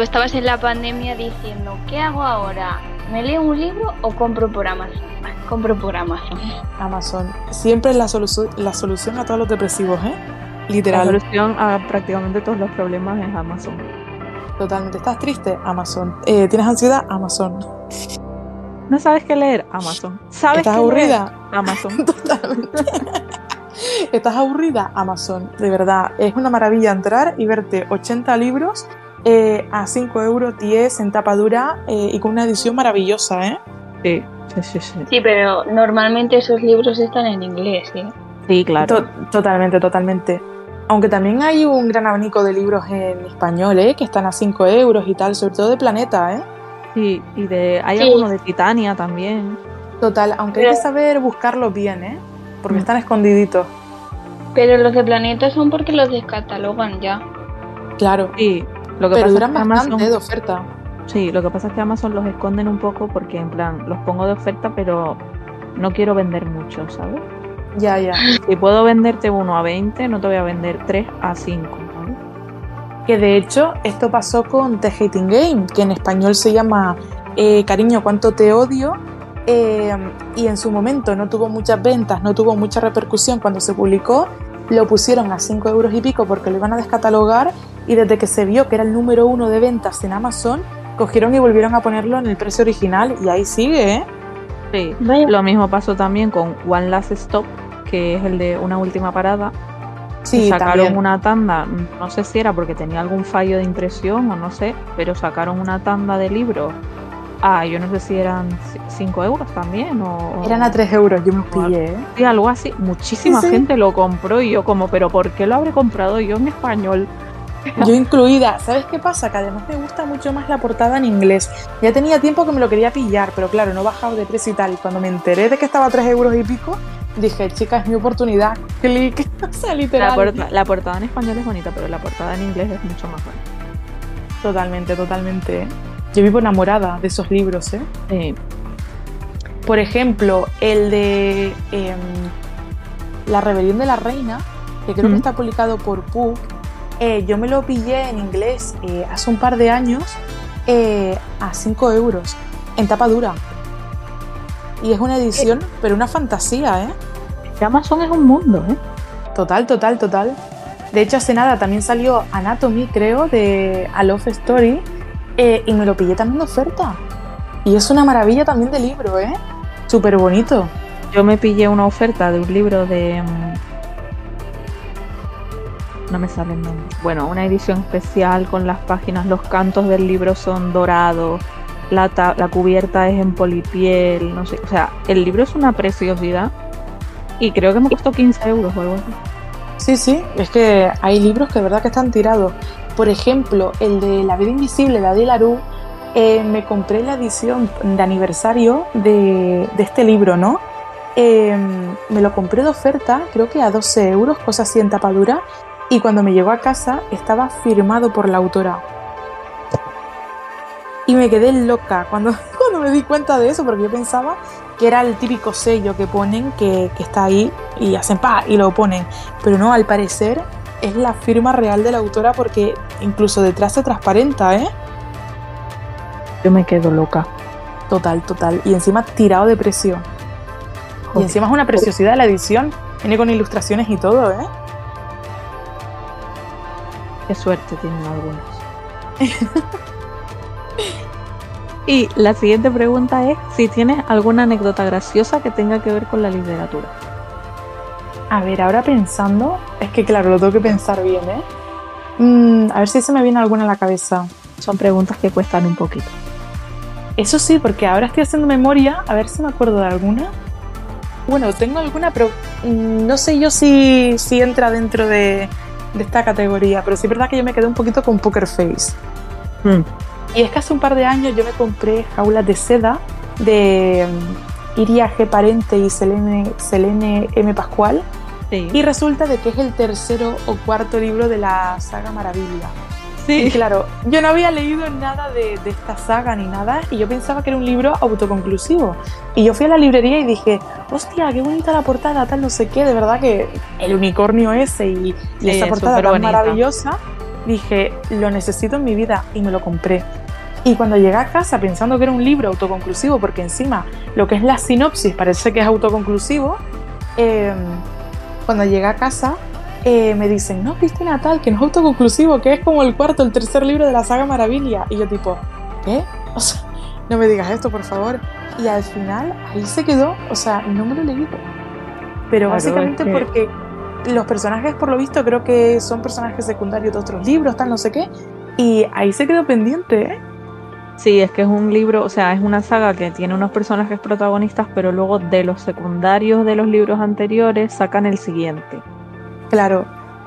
Tú estabas en la pandemia diciendo, ¿qué hago ahora? ¿Me leo un libro o compro por Amazon? Compro por Amazon. Amazon. Siempre es la, solución la solución a todos los depresivos, ¿eh? La Literal. solución a prácticamente todos los problemas es Amazon. Totalmente. ¿Estás triste? Amazon. Eh, ¿Tienes ansiedad? Amazon. ¿No sabes qué leer? Amazon. ¿Sabes ¿Estás qué leer? aburrida? Amazon. <laughs> Totalmente. ¿Estás aburrida? Amazon. De verdad, es una maravilla entrar y verte 80 libros eh, a 5 euros, 10 en tapa dura eh, y con una edición maravillosa, ¿eh? Sí, sí, sí. Sí, Sí, pero normalmente esos libros están en inglés, ¿eh? Sí, claro. To- totalmente, totalmente. Aunque también hay un gran abanico de libros en español, ¿eh? Que están a 5 euros y tal, sobre todo de Planeta, ¿eh? Sí, y de, hay Sí. alguno de Titania también. Total, aunque hay que saber buscarlos bien, ¿eh? Porque Mm. están escondiditos. Pero los de Planeta son porque los descatalogan ya. Claro. Sí, lo que Pero pasa duran es que bastante Amazon, de oferta. sí, lo que pasa es que Amazon los esconden un poco porque en plan los pongo de oferta, pero no quiero vender mucho, ¿sabes? Ya, ya. Si puedo venderte uno a 20, no te voy a vender 3 a 5, ¿vale? Que de hecho, esto pasó con The Hating Game, que en español se llama eh, Cariño, cuánto te odio. eh, y en su momento no tuvo muchas ventas, no tuvo mucha repercusión cuando se publicó. Lo pusieron a 5 euros y pico porque lo iban a descatalogar. Y desde que se vio que era el número uno de ventas en Amazon, cogieron y volvieron a ponerlo en el precio original. Y ahí sigue, ¿eh? Sí. Vaya. Lo mismo pasó también con One Last Stop, que es el de una última parada. Sí, sacaron también. una tanda, no sé si era porque tenía algún fallo de impresión o no sé, pero sacaron una tanda de libros. Ah, yo no sé si eran 5 euros también o, Eran a 3 euros, yo me pillé, sí, algo así. Muchísima Sí, sí. gente lo compró y yo como, pero ¿por qué lo habré comprado yo en español? <laughs> Yo incluida. ¿Sabes qué pasa? Que además me gusta mucho más la portada en inglés. Ya tenía tiempo que me lo quería pillar, pero claro, no bajaba de precio y tal. Y cuando me enteré de que estaba a 3 euros y pico, dije, chica, es mi oportunidad. <laughs> Clic. O sea, La, literal. porta- la portada en español es bonita, pero la portada en inglés es mucho más buena. Totalmente, totalmente. Yo vivo enamorada de esos libros, ¿eh? Sí. Por ejemplo, el de em, La rebelión de la reina, que creo Mm. que está publicado por Puck. eh, yo me lo pillé en inglés eh, hace un par de años eh, a 5 euros, en tapa dura. Y es una edición, pero una fantasía, ¿eh? Amazon es un mundo, ¿eh? Total, total, total. De hecho, hace nada también salió Anatomy, creo, de A Love Story, eh, y me lo pillé también de oferta. Y es una maravilla también de libro, ¿eh? Súper bonito. Yo me pillé una oferta de un libro de. mm, No me sale el nombre. Bueno, una edición especial con las páginas, los cantos del libro son dorados, la, la cubierta es en polipiel, no sé. O sea, el libro es una preciosidad y creo que me costó 15 euros o algo así. Sí, sí, es que hay libros que de verdad que están tirados. Por ejemplo, el de La vida invisible de Adil Larú, eh, me compré la edición de aniversario de, este libro, ¿no? Eh, me lo compré de oferta, creo que a 12 euros, cosa así en tapadura, Y cuando me llegó a casa estaba firmado por la autora. Y me quedé loca cuando, <laughs> cuando me di cuenta de eso, porque yo pensaba que era el típico sello que ponen, que, que está ahí y hacen pa y lo ponen. Pero no, al parecer es la firma real de la autora porque incluso detrás se transparenta, ¿eh? Yo me quedo loca. Total, total. Y encima tirado de precio. Y encima es una preciosidad la edición. Viene con ilustraciones y todo, ¿eh? Qué suerte tienen algunos. <laughs> y la siguiente pregunta es si tienes alguna anécdota graciosa que tenga que ver con la literatura. A ver, ahora pensando, es que claro, lo tengo que pensar bien, ¿eh? Mm, a ver si se me viene alguna a la cabeza. Son preguntas que cuestan un poquito. Eso sí, porque ahora estoy haciendo memoria, a ver si me acuerdo de alguna. Bueno, tengo alguna, pero mm, no sé yo si, si entra dentro de, de esta categoría, pero sí es verdad que yo me quedé un poquito con Poker Face. Mm, Y es que hace un par de años yo me compré jaulas de seda de mm, Iria G. Parente y Selene, Selene M. Pascual. Sí. Y resulta de que es el tercero o cuarto libro de la saga Maravilla. Y sí. claro, yo no había leído nada de, de esta saga ni nada y yo pensaba que era un libro autoconclusivo. Y yo fui a la librería y dije, hostia, qué bonita la portada, tal, no sé qué, de verdad que el unicornio ese y, y Sí, esa es portada tan superbonita. maravillosa, dije, lo necesito en mi vida y me lo compré. Y cuando llegué a casa pensando que era un libro autoconclusivo, porque encima lo que es la sinopsis parece que es autoconclusivo, eh, cuando llegué a casa eh, me dicen, no, Cristina, tal, que no es autoconclusivo, que es como el cuarto, el tercer libro de la saga Maravilla. Y yo tipo, ¿qué? O sea, no me digas esto, por favor. Y al final, ahí se quedó, o sea, no me lo he leído. Pero Claro, básicamente es que- porque los personajes, por lo visto, creo que son personajes secundarios de otros libros, tal, no sé qué. Y ahí se quedó pendiente, ¿eh? Sí, es que es un libro, o sea, es una saga que tiene unos personajes protagonistas, pero luego de los secundarios de los libros anteriores sacan el siguiente. Claro.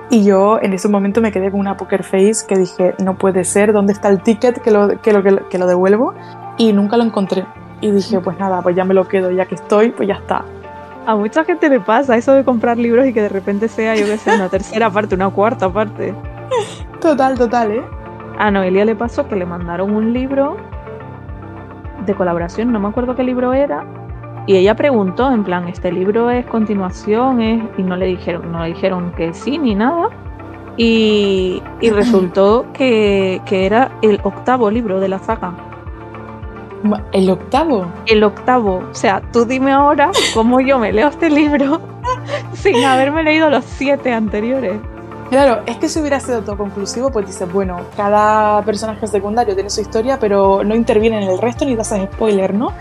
Y yo en ese momento me quedé con una poker face que dije, no puede ser, ¿dónde está el ticket que lo, que lo, que lo- que lo devuelvo? Y nunca lo encontré. Y dije, pues nada, pues ya me lo quedo, ya que estoy, pues ya está. A mucha gente le pasa eso de comprar libros y que de repente sea, yo qué sé, una tercera parte, una cuarta parte. <laughs> Total, total, ¿eh? A Noelia le pasó que le mandaron un libro de colaboración, no me acuerdo qué libro era, y ella preguntó en plan, ¿este libro es continuación? Es... Y no le dijeron, no le dijeron que sí ni nada. Y, y <clears throat> resultó que, que era el octavo libro de la saga. El octavo. El octavo. O sea, tú dime ahora cómo yo me leo este libro <laughs> sin haberme leído los siete anteriores. Claro, es que si hubiera sido autoconclusivo, pues dices, bueno, cada personaje secundario tiene su historia, pero no interviene en el resto ni te haces spoiler, ¿no?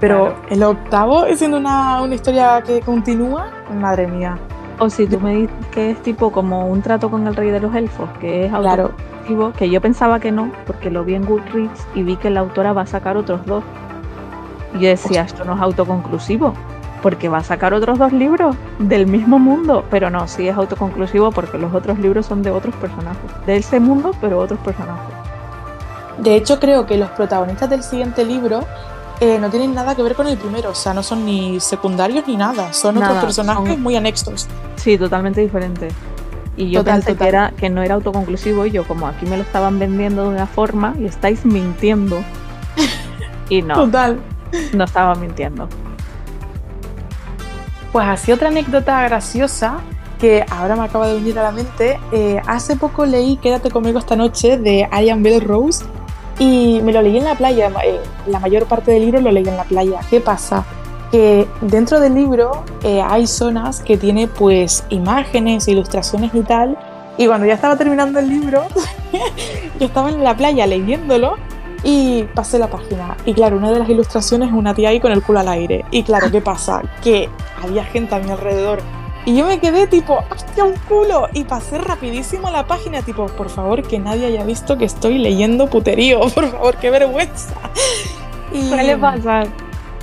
Pero Claro. el octavo, siendo una, una historia que continúa, madre mía. O si tú me dices que es tipo como un trato con el rey de los elfos, que es Claro. autoconclusivo, que yo pensaba que no, porque lo vi en Goodreads y vi que la autora va a sacar otros dos. Y yo decía, esto no es autoconclusivo, porque va a sacar otros dos libros del mismo mundo. Pero no, sí es autoconclusivo porque los otros libros son de otros personajes. De ese mundo, pero otros personajes. De hecho, creo que los protagonistas del siguiente libro eh, no tienen nada que ver con el primero, o sea, no son ni secundarios ni nada, son Nada, otros personajes son- muy anexos. Sí, totalmente diferente. Y yo Total, pensé total. Que, era, que no era autoconclusivo y yo como aquí me lo estaban vendiendo de una forma y estáis mintiendo. <laughs> Y no, Total. no estaba mintiendo. Pues así otra anécdota graciosa que ahora me acaba de venir a la mente. eh, hace poco leí Quédate conmigo esta noche de Ian Bell Rose y me lo leí en la playa. eh, la mayor parte del libro lo leí en la playa. ¿Qué pasa? Que dentro del libro eh, hay zonas que tiene pues imágenes, ilustraciones y tal. Y cuando ya estaba terminando el libro, <laughs> yo estaba en la playa leyéndolo y pasé la página. Y claro, una de las ilustraciones es una tía ahí con el culo al aire. Y claro, ¿qué pasa? Que había gente a mi alrededor. Y yo me quedé tipo, ¡hostia, un culo! Y pasé rapidísimo la página, tipo, por favor, que nadie haya visto que estoy leyendo puterío, <laughs> por favor, qué vergüenza. Y... Suele pasar.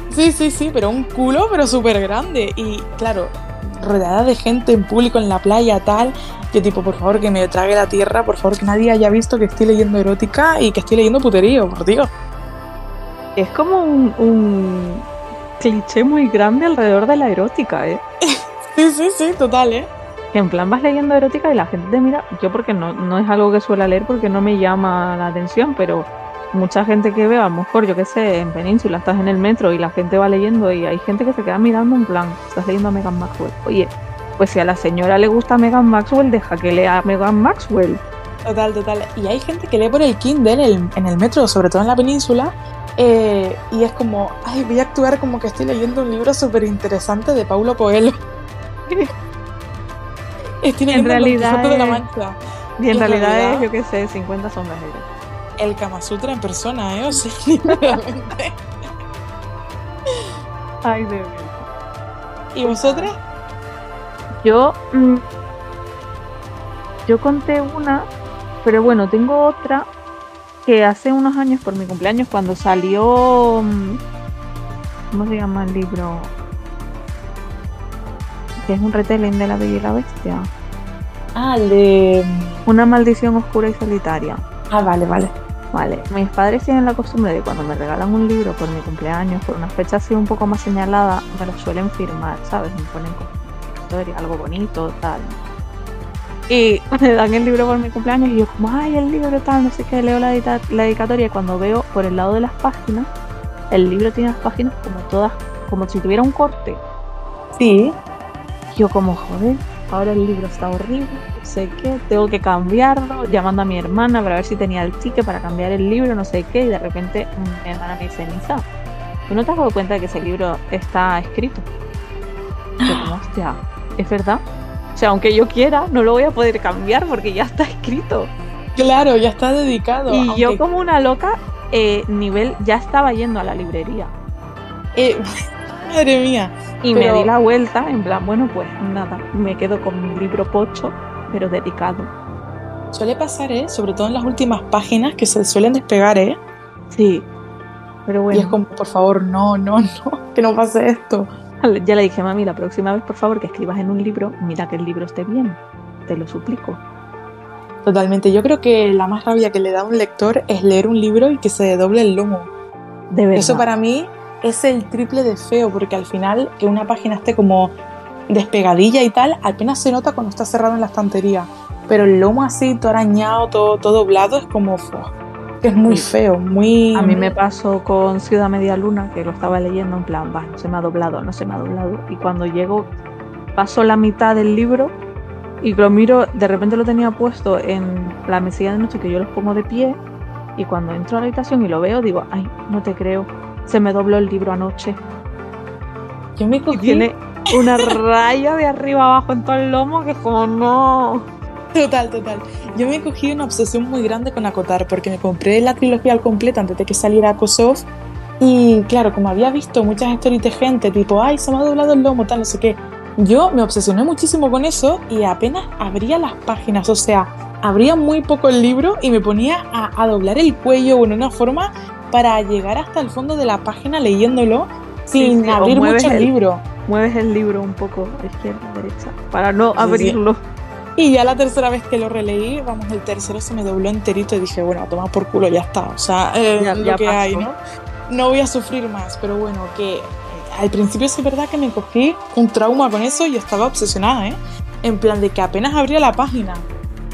Sí, sí, sí, pero un culo, pero súper grande. Y claro, rodeada de gente en público en la playa, tal. Yo tipo, por favor, que me trague la tierra, por favor, que nadie haya visto que estoy leyendo erótica y que estoy leyendo puterío, por Dios. Es como un, un cliché muy grande alrededor de la erótica, ¿eh? <laughs> Sí, sí, sí, total, ¿eh? en plan vas leyendo erótica y la gente te mira, yo porque no, no es algo que suela leer porque no me llama la atención, pero mucha gente que veo, a lo mejor yo qué sé, en Península estás en el metro y la gente va leyendo y hay gente que se queda mirando en plan, estás leyendo a Megan Maxwell. Oye, pues si a la señora le gusta Megan Maxwell, deja que lea a Megan Maxwell. Total, total. Y hay gente que lee por el Kindle en el metro, sobre todo en la península, eh, y es como, ay, voy a actuar como que estoy leyendo un libro súper interesante de Paulo Coelho. <laughs> estoy leyendo en realidad de la Mancha. Y en, realidad, es, yo qué sé, 50 sombras de El Kama Sutra en persona, ¿eh? O sea, <laughs> literalmente. ay, de. ¿Y vosotras? Yo. Mm, yo conté una, pero bueno, tengo otra que hace unos años, por mi cumpleaños, cuando salió. Mm, ¿Cómo se llama el libro? Que es un retelling de la Bella y la Bestia. Ah, el de. Mm, una maldición oscura y solitaria. Ah, vale, vale. Vale, mis padres tienen la costumbre de cuando me regalan un libro por mi cumpleaños, por una fecha así un poco más señalada, me lo suelen firmar, ¿sabes? Me ponen historia, algo bonito, tal. Y <laughs> me dan el libro por mi cumpleaños y yo como, ay, el libro tal, no sé qué, leo la, la dedicatoria y cuando veo por el lado de las páginas, el libro tiene las páginas como todas, como si tuviera un corte. Sí. Yo como, joder, ahora el libro está horrible, sé qué, tengo que cambiarlo, llamando a mi hermana para ver si tenía el ticket para cambiar el libro, no sé qué, y de repente mi hermana me dice, Nisa, ¿tú no te has dado cuenta de que ese libro está escrito? yo como, hostia, ¿es verdad? O sea, aunque yo quiera, no lo voy a poder cambiar porque ya está escrito. Claro, ya está dedicado. Y yo como una loca, eh, nivel, ya estaba yendo a la librería. Eh, <laughs> madre mía. Y me di la vuelta, en plan, bueno, pues nada, me quedo con mi libro pocho, pero dedicado. Suele pasar, ¿eh? Sobre todo en las últimas páginas que se suelen despegar, ¿eh? Sí. Pero bueno. Y es como, por favor, no, no, no, <laughs> que no pase esto. Ya le dije, mami, la próxima vez, por favor, que escribas en un libro, mira que el libro esté bien. Te lo suplico. Totalmente. Yo creo que la más rabia que le da a un lector es leer un libro y que se doble el lomo. De verdad. Eso para mí es el triple de feo, porque al final que una página esté como despegadilla y tal, apenas se nota cuando está cerrado en la estantería. Pero el lomo así, todo arañado, todo, todo doblado, es como es muy feo, muy... A mí me pasó con Ciudad Media Luna, que lo estaba leyendo en plan, va, no se me ha doblado, no se me ha doblado. Y cuando llego, paso la mitad del libro y lo miro, de repente lo tenía puesto en la mesilla de noche que yo los pongo de pie. Y cuando entro a la habitación y lo veo, digo, ay, no te creo, se me dobló el libro anoche. Yo me cogí... tiene una raya de arriba abajo en todo el lomo que es como, no... Total, total. Yo me cogí una obsesión muy grande con Acotar porque me compré la trilogía al completo antes de que saliera Kosov y claro, como había visto muchas historias de gente tipo, ay, se me ha doblado el lomo, tal, no sé qué, yo me obsesioné muchísimo con eso y apenas abría las páginas, o sea, abría muy poco el libro y me ponía a, doblar el cuello en una forma para llegar hasta el fondo de la página leyéndolo sin abrir mucho el, libro. Mueves el libro un poco a izquierda, a derecha, para no abrirlo. Y ya la tercera vez que lo releí, vamos, el tercero se me dobló enterito y dije, bueno, a tomar por culo, ya está. O sea, eh, ya, lo que hay, ¿no? No voy a sufrir más, pero bueno, que eh, al principio es verdad que me cogí un trauma con eso y estaba obsesionada, ¿eh? En plan de que apenas abría la página.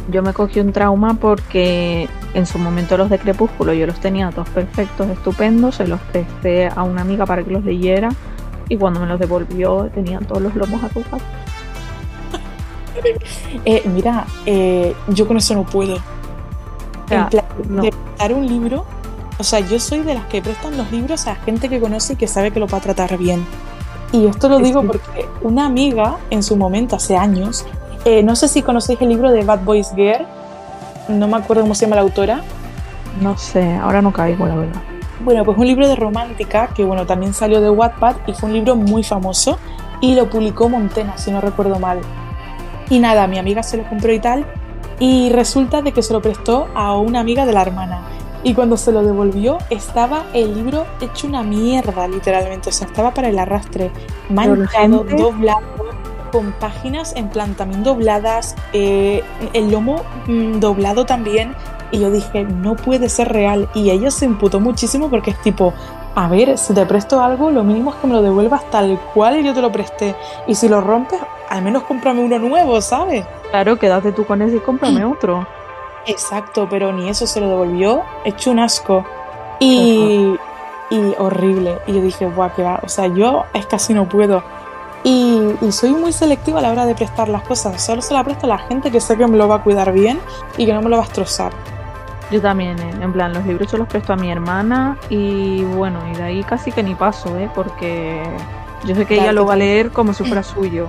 Yo me cogí un trauma porque en su momento los de Crepúsculo yo los tenía todos perfectos, estupendos, se los presté a una amiga para que los leyera y cuando me los devolvió tenían todos los lomos arrugados. <laughs> Eh, mira, eh, yo con eso no puedo. en plan, de prestar un libro, o sea, yo soy de las que prestan los libros a gente que conoce y que sabe que lo va a tratar bien. Y esto lo digo porque una amiga en su momento, hace años, eh, no sé si conocéis el libro de Bad Boys Girl, no me acuerdo cómo se llama la autora. No sé, ahora no caigo, la verdad. Bueno, pues un libro de romántica que bueno, también salió de Wattpad y fue un libro muy famoso y lo publicó Montena, si no recuerdo mal. Y nada, mi amiga se lo compró y tal. Y resulta de que se lo prestó a una amiga de la hermana. Y cuando se lo devolvió, estaba el libro hecho una mierda, literalmente. O sea, estaba para el arrastre. Manchado, doblado, con páginas en plan también dobladas, eh, el lomo mm, doblado también. Y yo dije, no puede ser real. Y ella se imputó muchísimo porque es tipo, a ver, si te presto algo, lo mínimo es que me lo devuelvas tal cual yo te lo presté. Y si lo rompes, al menos cómprame uno nuevo, ¿sabes? Claro, quédate tú con ese y cómprame otro. Exacto, pero ni eso se lo devolvió, hecho un asco. Y, y horrible. Y yo dije, guau, que va. O sea, yo es casi no puedo. Y, y soy muy selectiva a la hora de prestar las cosas. Solo se la presto a la gente que sé que me lo va a cuidar bien y que no me lo va a destrozar. Yo también, en plan, los libros yo los presto a mi hermana y bueno, y de ahí casi que ni paso, ¿eh? Porque yo sé que ella lo va a leer como si fuera <clears throat> suyo.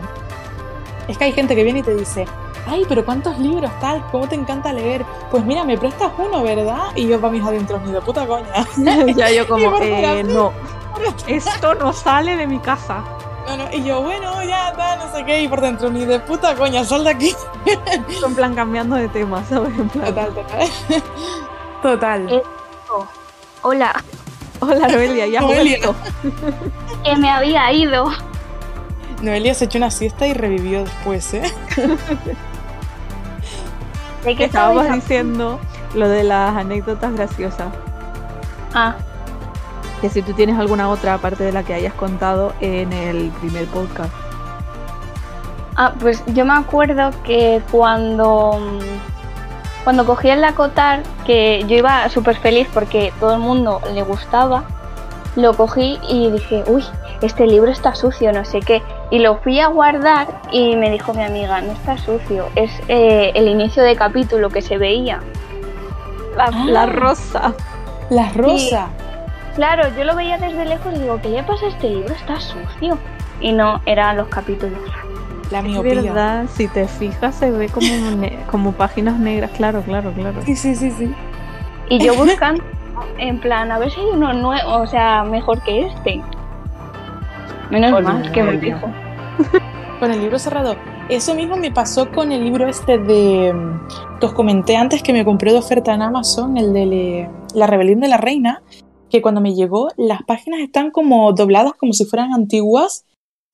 Es que hay gente que viene y te dice, ay, pero ¿cuántos libros tal? ¿Cómo te encanta leer? Pues mira, me prestas uno, ¿verdad? Y yo para mis adentros, ni de puta coña. <laughs> ya yo <laughs> como, eh, no, esto no sale de mi casa. No, no, y yo, bueno, ya, tal, no sé qué, y por dentro, ni de puta coña, sal de aquí. En plan, cambiando de tema, ¿sabes? En plan, Total, total. Total. Eh. Hola, hola Noelia, ya Noelia. que me había ido. Noelia se echó una siesta y revivió después, ¿eh? ¿De qué Estábamos diciendo lo de las anécdotas graciosas. Ah, Que si tú tienes alguna otra aparte de la que hayas contado en el primer podcast. ah, pues yo me acuerdo que cuando cuando cogí el Lacotar, que yo iba súper feliz porque todo el mundo le gustaba, lo cogí y dije, uy, este libro está sucio, no sé qué. Y lo fui a guardar y me dijo mi amiga, no está sucio, es eh, el inicio de capítulo que se veía. La, Ah. la rosa. La rosa. Claro, yo lo veía desde lejos y digo, ¿qué le pasa a este libro? Está sucio. Y no, eran los capítulos. La Es miopía. verdad, si te fijas se ve como, <laughs> ne- como páginas negras, claro, claro, claro. Sí, sí, sí, sí. Y yo buscando, en plan, a ver si hay uno nuevo, o sea, mejor que este. Menos mal que me fijo. Con el libro cerrado. Eso mismo me pasó con el libro este de. mm, Que os comenté antes que me compré de oferta en Amazon, el de le- La Rebelión de la Reina. Que cuando me llegó, las páginas están como dobladas como si fueran antiguas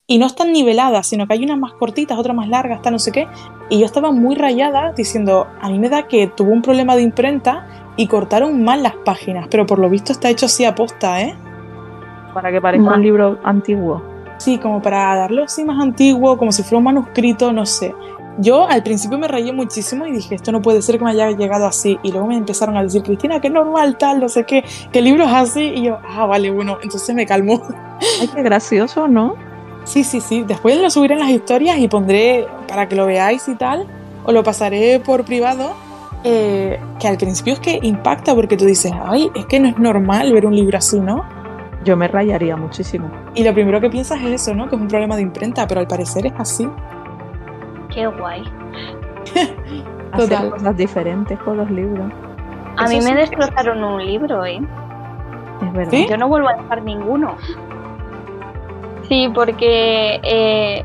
y no están niveladas, sino que hay unas más cortitas, otras más largas, hasta no sé qué. Y yo estaba muy rayada diciendo, a mí me da que tuvo un problema de imprenta y cortaron mal las páginas, pero por lo visto está hecho así a posta, ¿eh? Para que parezca un libro antiguo. Sí, como para darlo así más antiguo, como si fuera un manuscrito, no sé. Yo al principio me rayé muchísimo y dije, esto no puede ser que me haya llegado así. Y luego me empezaron a decir, Cristina, que normal, tal, no sé qué, que el libro es así. Y yo, ah, vale, bueno, entonces me calmó. Ay, qué gracioso, ¿no? Sí, sí, sí. Después lo subiré en las historias y pondré para que lo veáis y tal. O lo pasaré por privado. eh, que al principio es que impacta porque tú dices, ay, es que no es normal ver un libro así, ¿no? Yo me rayaría muchísimo. Y lo primero que piensas es eso, ¿no? Que es un problema de imprenta, pero al parecer es así. Qué guay. <laughs> Hacer cosas diferentes con los libros. A Eso mí me sí. destrozaron un libro, ¿eh? Es verdad. ¿Sí? Yo no vuelvo a dejar ninguno. Sí, porque eh,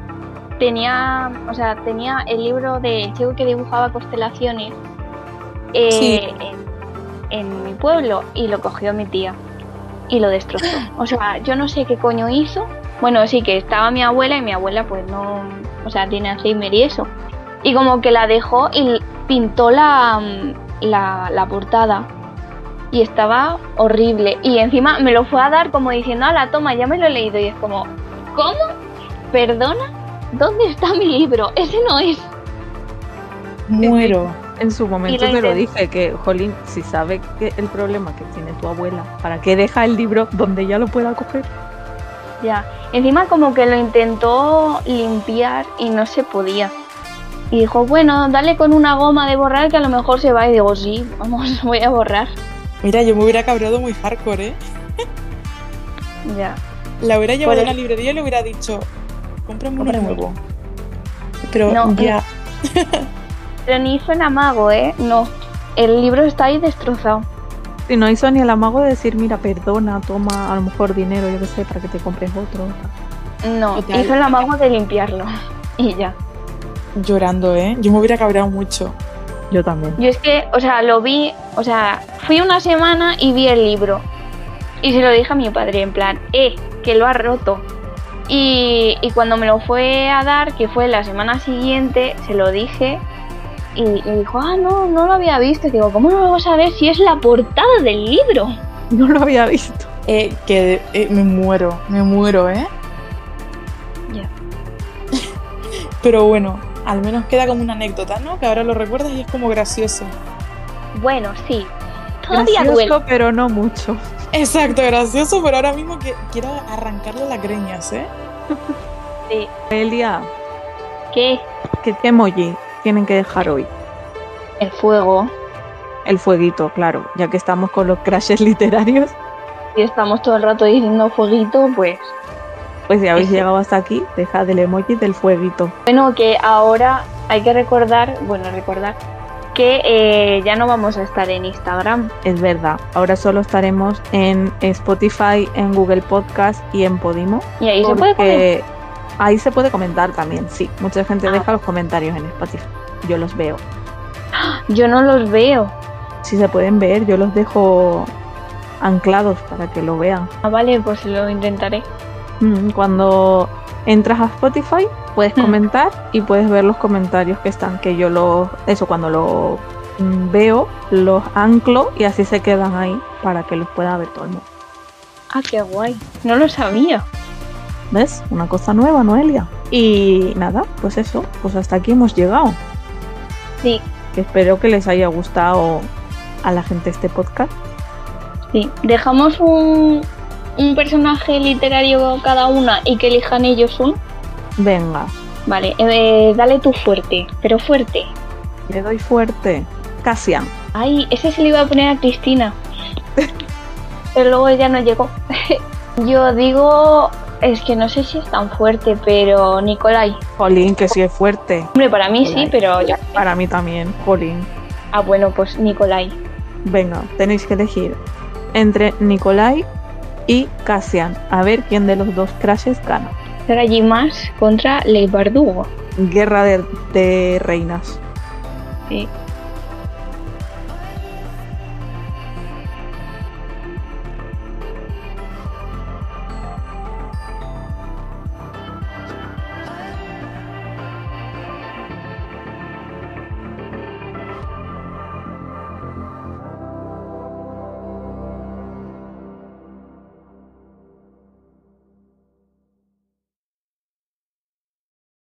tenía, o sea, tenía el libro de chico que dibujaba constelaciones eh, Sí. en, en mi pueblo y lo cogió mi tía y lo destrozó. O sea, yo no sé qué coño hizo. Bueno, sí que estaba mi abuela y mi abuela pues no, o sea, tiene Alzheimer y eso. Y como que la dejó y pintó la, la, la portada y estaba horrible. Y encima me lo fue a dar como diciendo, a la toma, ya me lo he leído. Y es como, ¿cómo? ¿Perdona? ¿Dónde está mi libro? Ese no es. Muero. En su momento te lo dije, que, Jolín, si sabe que el problema que tiene tu abuela, ¿para qué deja el libro donde ella lo pueda coger? Ya. Encima como que lo intentó limpiar y no se podía. Y dijo, bueno, dale con una goma de borrar que a lo mejor se va. Y digo, sí, vamos, <laughs> voy a borrar. Mira, yo me hubiera cabreado muy hardcore, ¿eh? <laughs> Ya. La hubiera llevado a una librería y le hubiera dicho, cómprame Cómprame nuevo. Pero No, ya, Pero ni hizo en amago, ¿eh? No. El libro está ahí destrozado. Si no hizo ni el amago de decir, mira, perdona, toma a lo mejor dinero, yo qué sé, para que te compres otro. No, Total. hizo el amago de limpiarlo. <laughs> Y ya. llorando, ¿eh? Yo me hubiera cabreado mucho. Yo también. Yo es que, o sea, lo vi, o sea, fui una semana y vi el libro. Y se lo dije a mi padre, en plan, eh, que lo ha roto. Y, y cuando me lo fue a dar, que fue la semana siguiente, se lo dije. Y, y dijo, ah, no, no lo había visto. Y digo, ¿cómo no lo vas a ver si es la portada del libro? <laughs> No lo había visto. Eh, que eh, me muero, me muero, ¿eh? Ya. <laughs> Pero bueno, al menos queda como una anécdota, ¿no? Que ahora lo recuerdas y es como gracioso. Bueno, sí. Todavía Gracioso, duele. pero no mucho. Exacto, gracioso, pero ahora mismo que quiero arrancarle las greñas, ¿eh? Sí. Elia, ¿Qué? ¿qué, qué emoji tienen que dejar hoy? El fuego. El fueguito, claro, ya que estamos con los crashes <laughs> literarios. Si estamos todo el rato diciendo fueguito, pues. Pues si habéis Ese. llegado hasta aquí, dejad el emoji del fueguito. Bueno, que ahora hay que recordar, bueno, recordar que eh, ya no vamos a estar en Instagram. Es verdad, ahora solo estaremos en Spotify, en Google Podcast y en Podimo. Y ahí se puede comer. Ahí se puede comentar también, sí. Mucha gente Ah. deja los comentarios en Spotify. Yo los veo. Yo no los veo. Si se pueden ver, yo los dejo anclados para que lo vean. Ah, vale, pues lo intentaré. Mm, Cuando entras a Spotify, puedes Hmm. comentar y puedes ver los comentarios que están. Que yo los. Eso, cuando lo mm, veo, los anclo y así se quedan ahí para que los pueda ver todo el mundo. Ah, qué guay. No lo sabía. ¿Ves? Una cosa nueva, Noelia. Y nada, pues eso, pues hasta aquí hemos llegado. Sí, Que espero que les haya gustado a la gente este podcast. sí. Dejamos un, un personaje literario cada una y que elijan ellos un. Venga, Vale, eh, dale tú fuerte, pero fuerte. le doy fuerte. Cassian. Ay, ese se le iba a poner a Cristina. <laughs> pero luego ella no llegó. <laughs> Yo digo, es que no sé si es tan fuerte, pero Nicolai. Jolín, que sí es fuerte. Hombre, para mí sí, pero yo. Para mí también, Jolín. Ah, bueno, pues Nicolai. Venga, tenéis que elegir entre Nicolai y Cassian. A ver quién de los dos crashes gana. Será allí más contra Ley Bardugo. Guerra de, de reinas. Sí.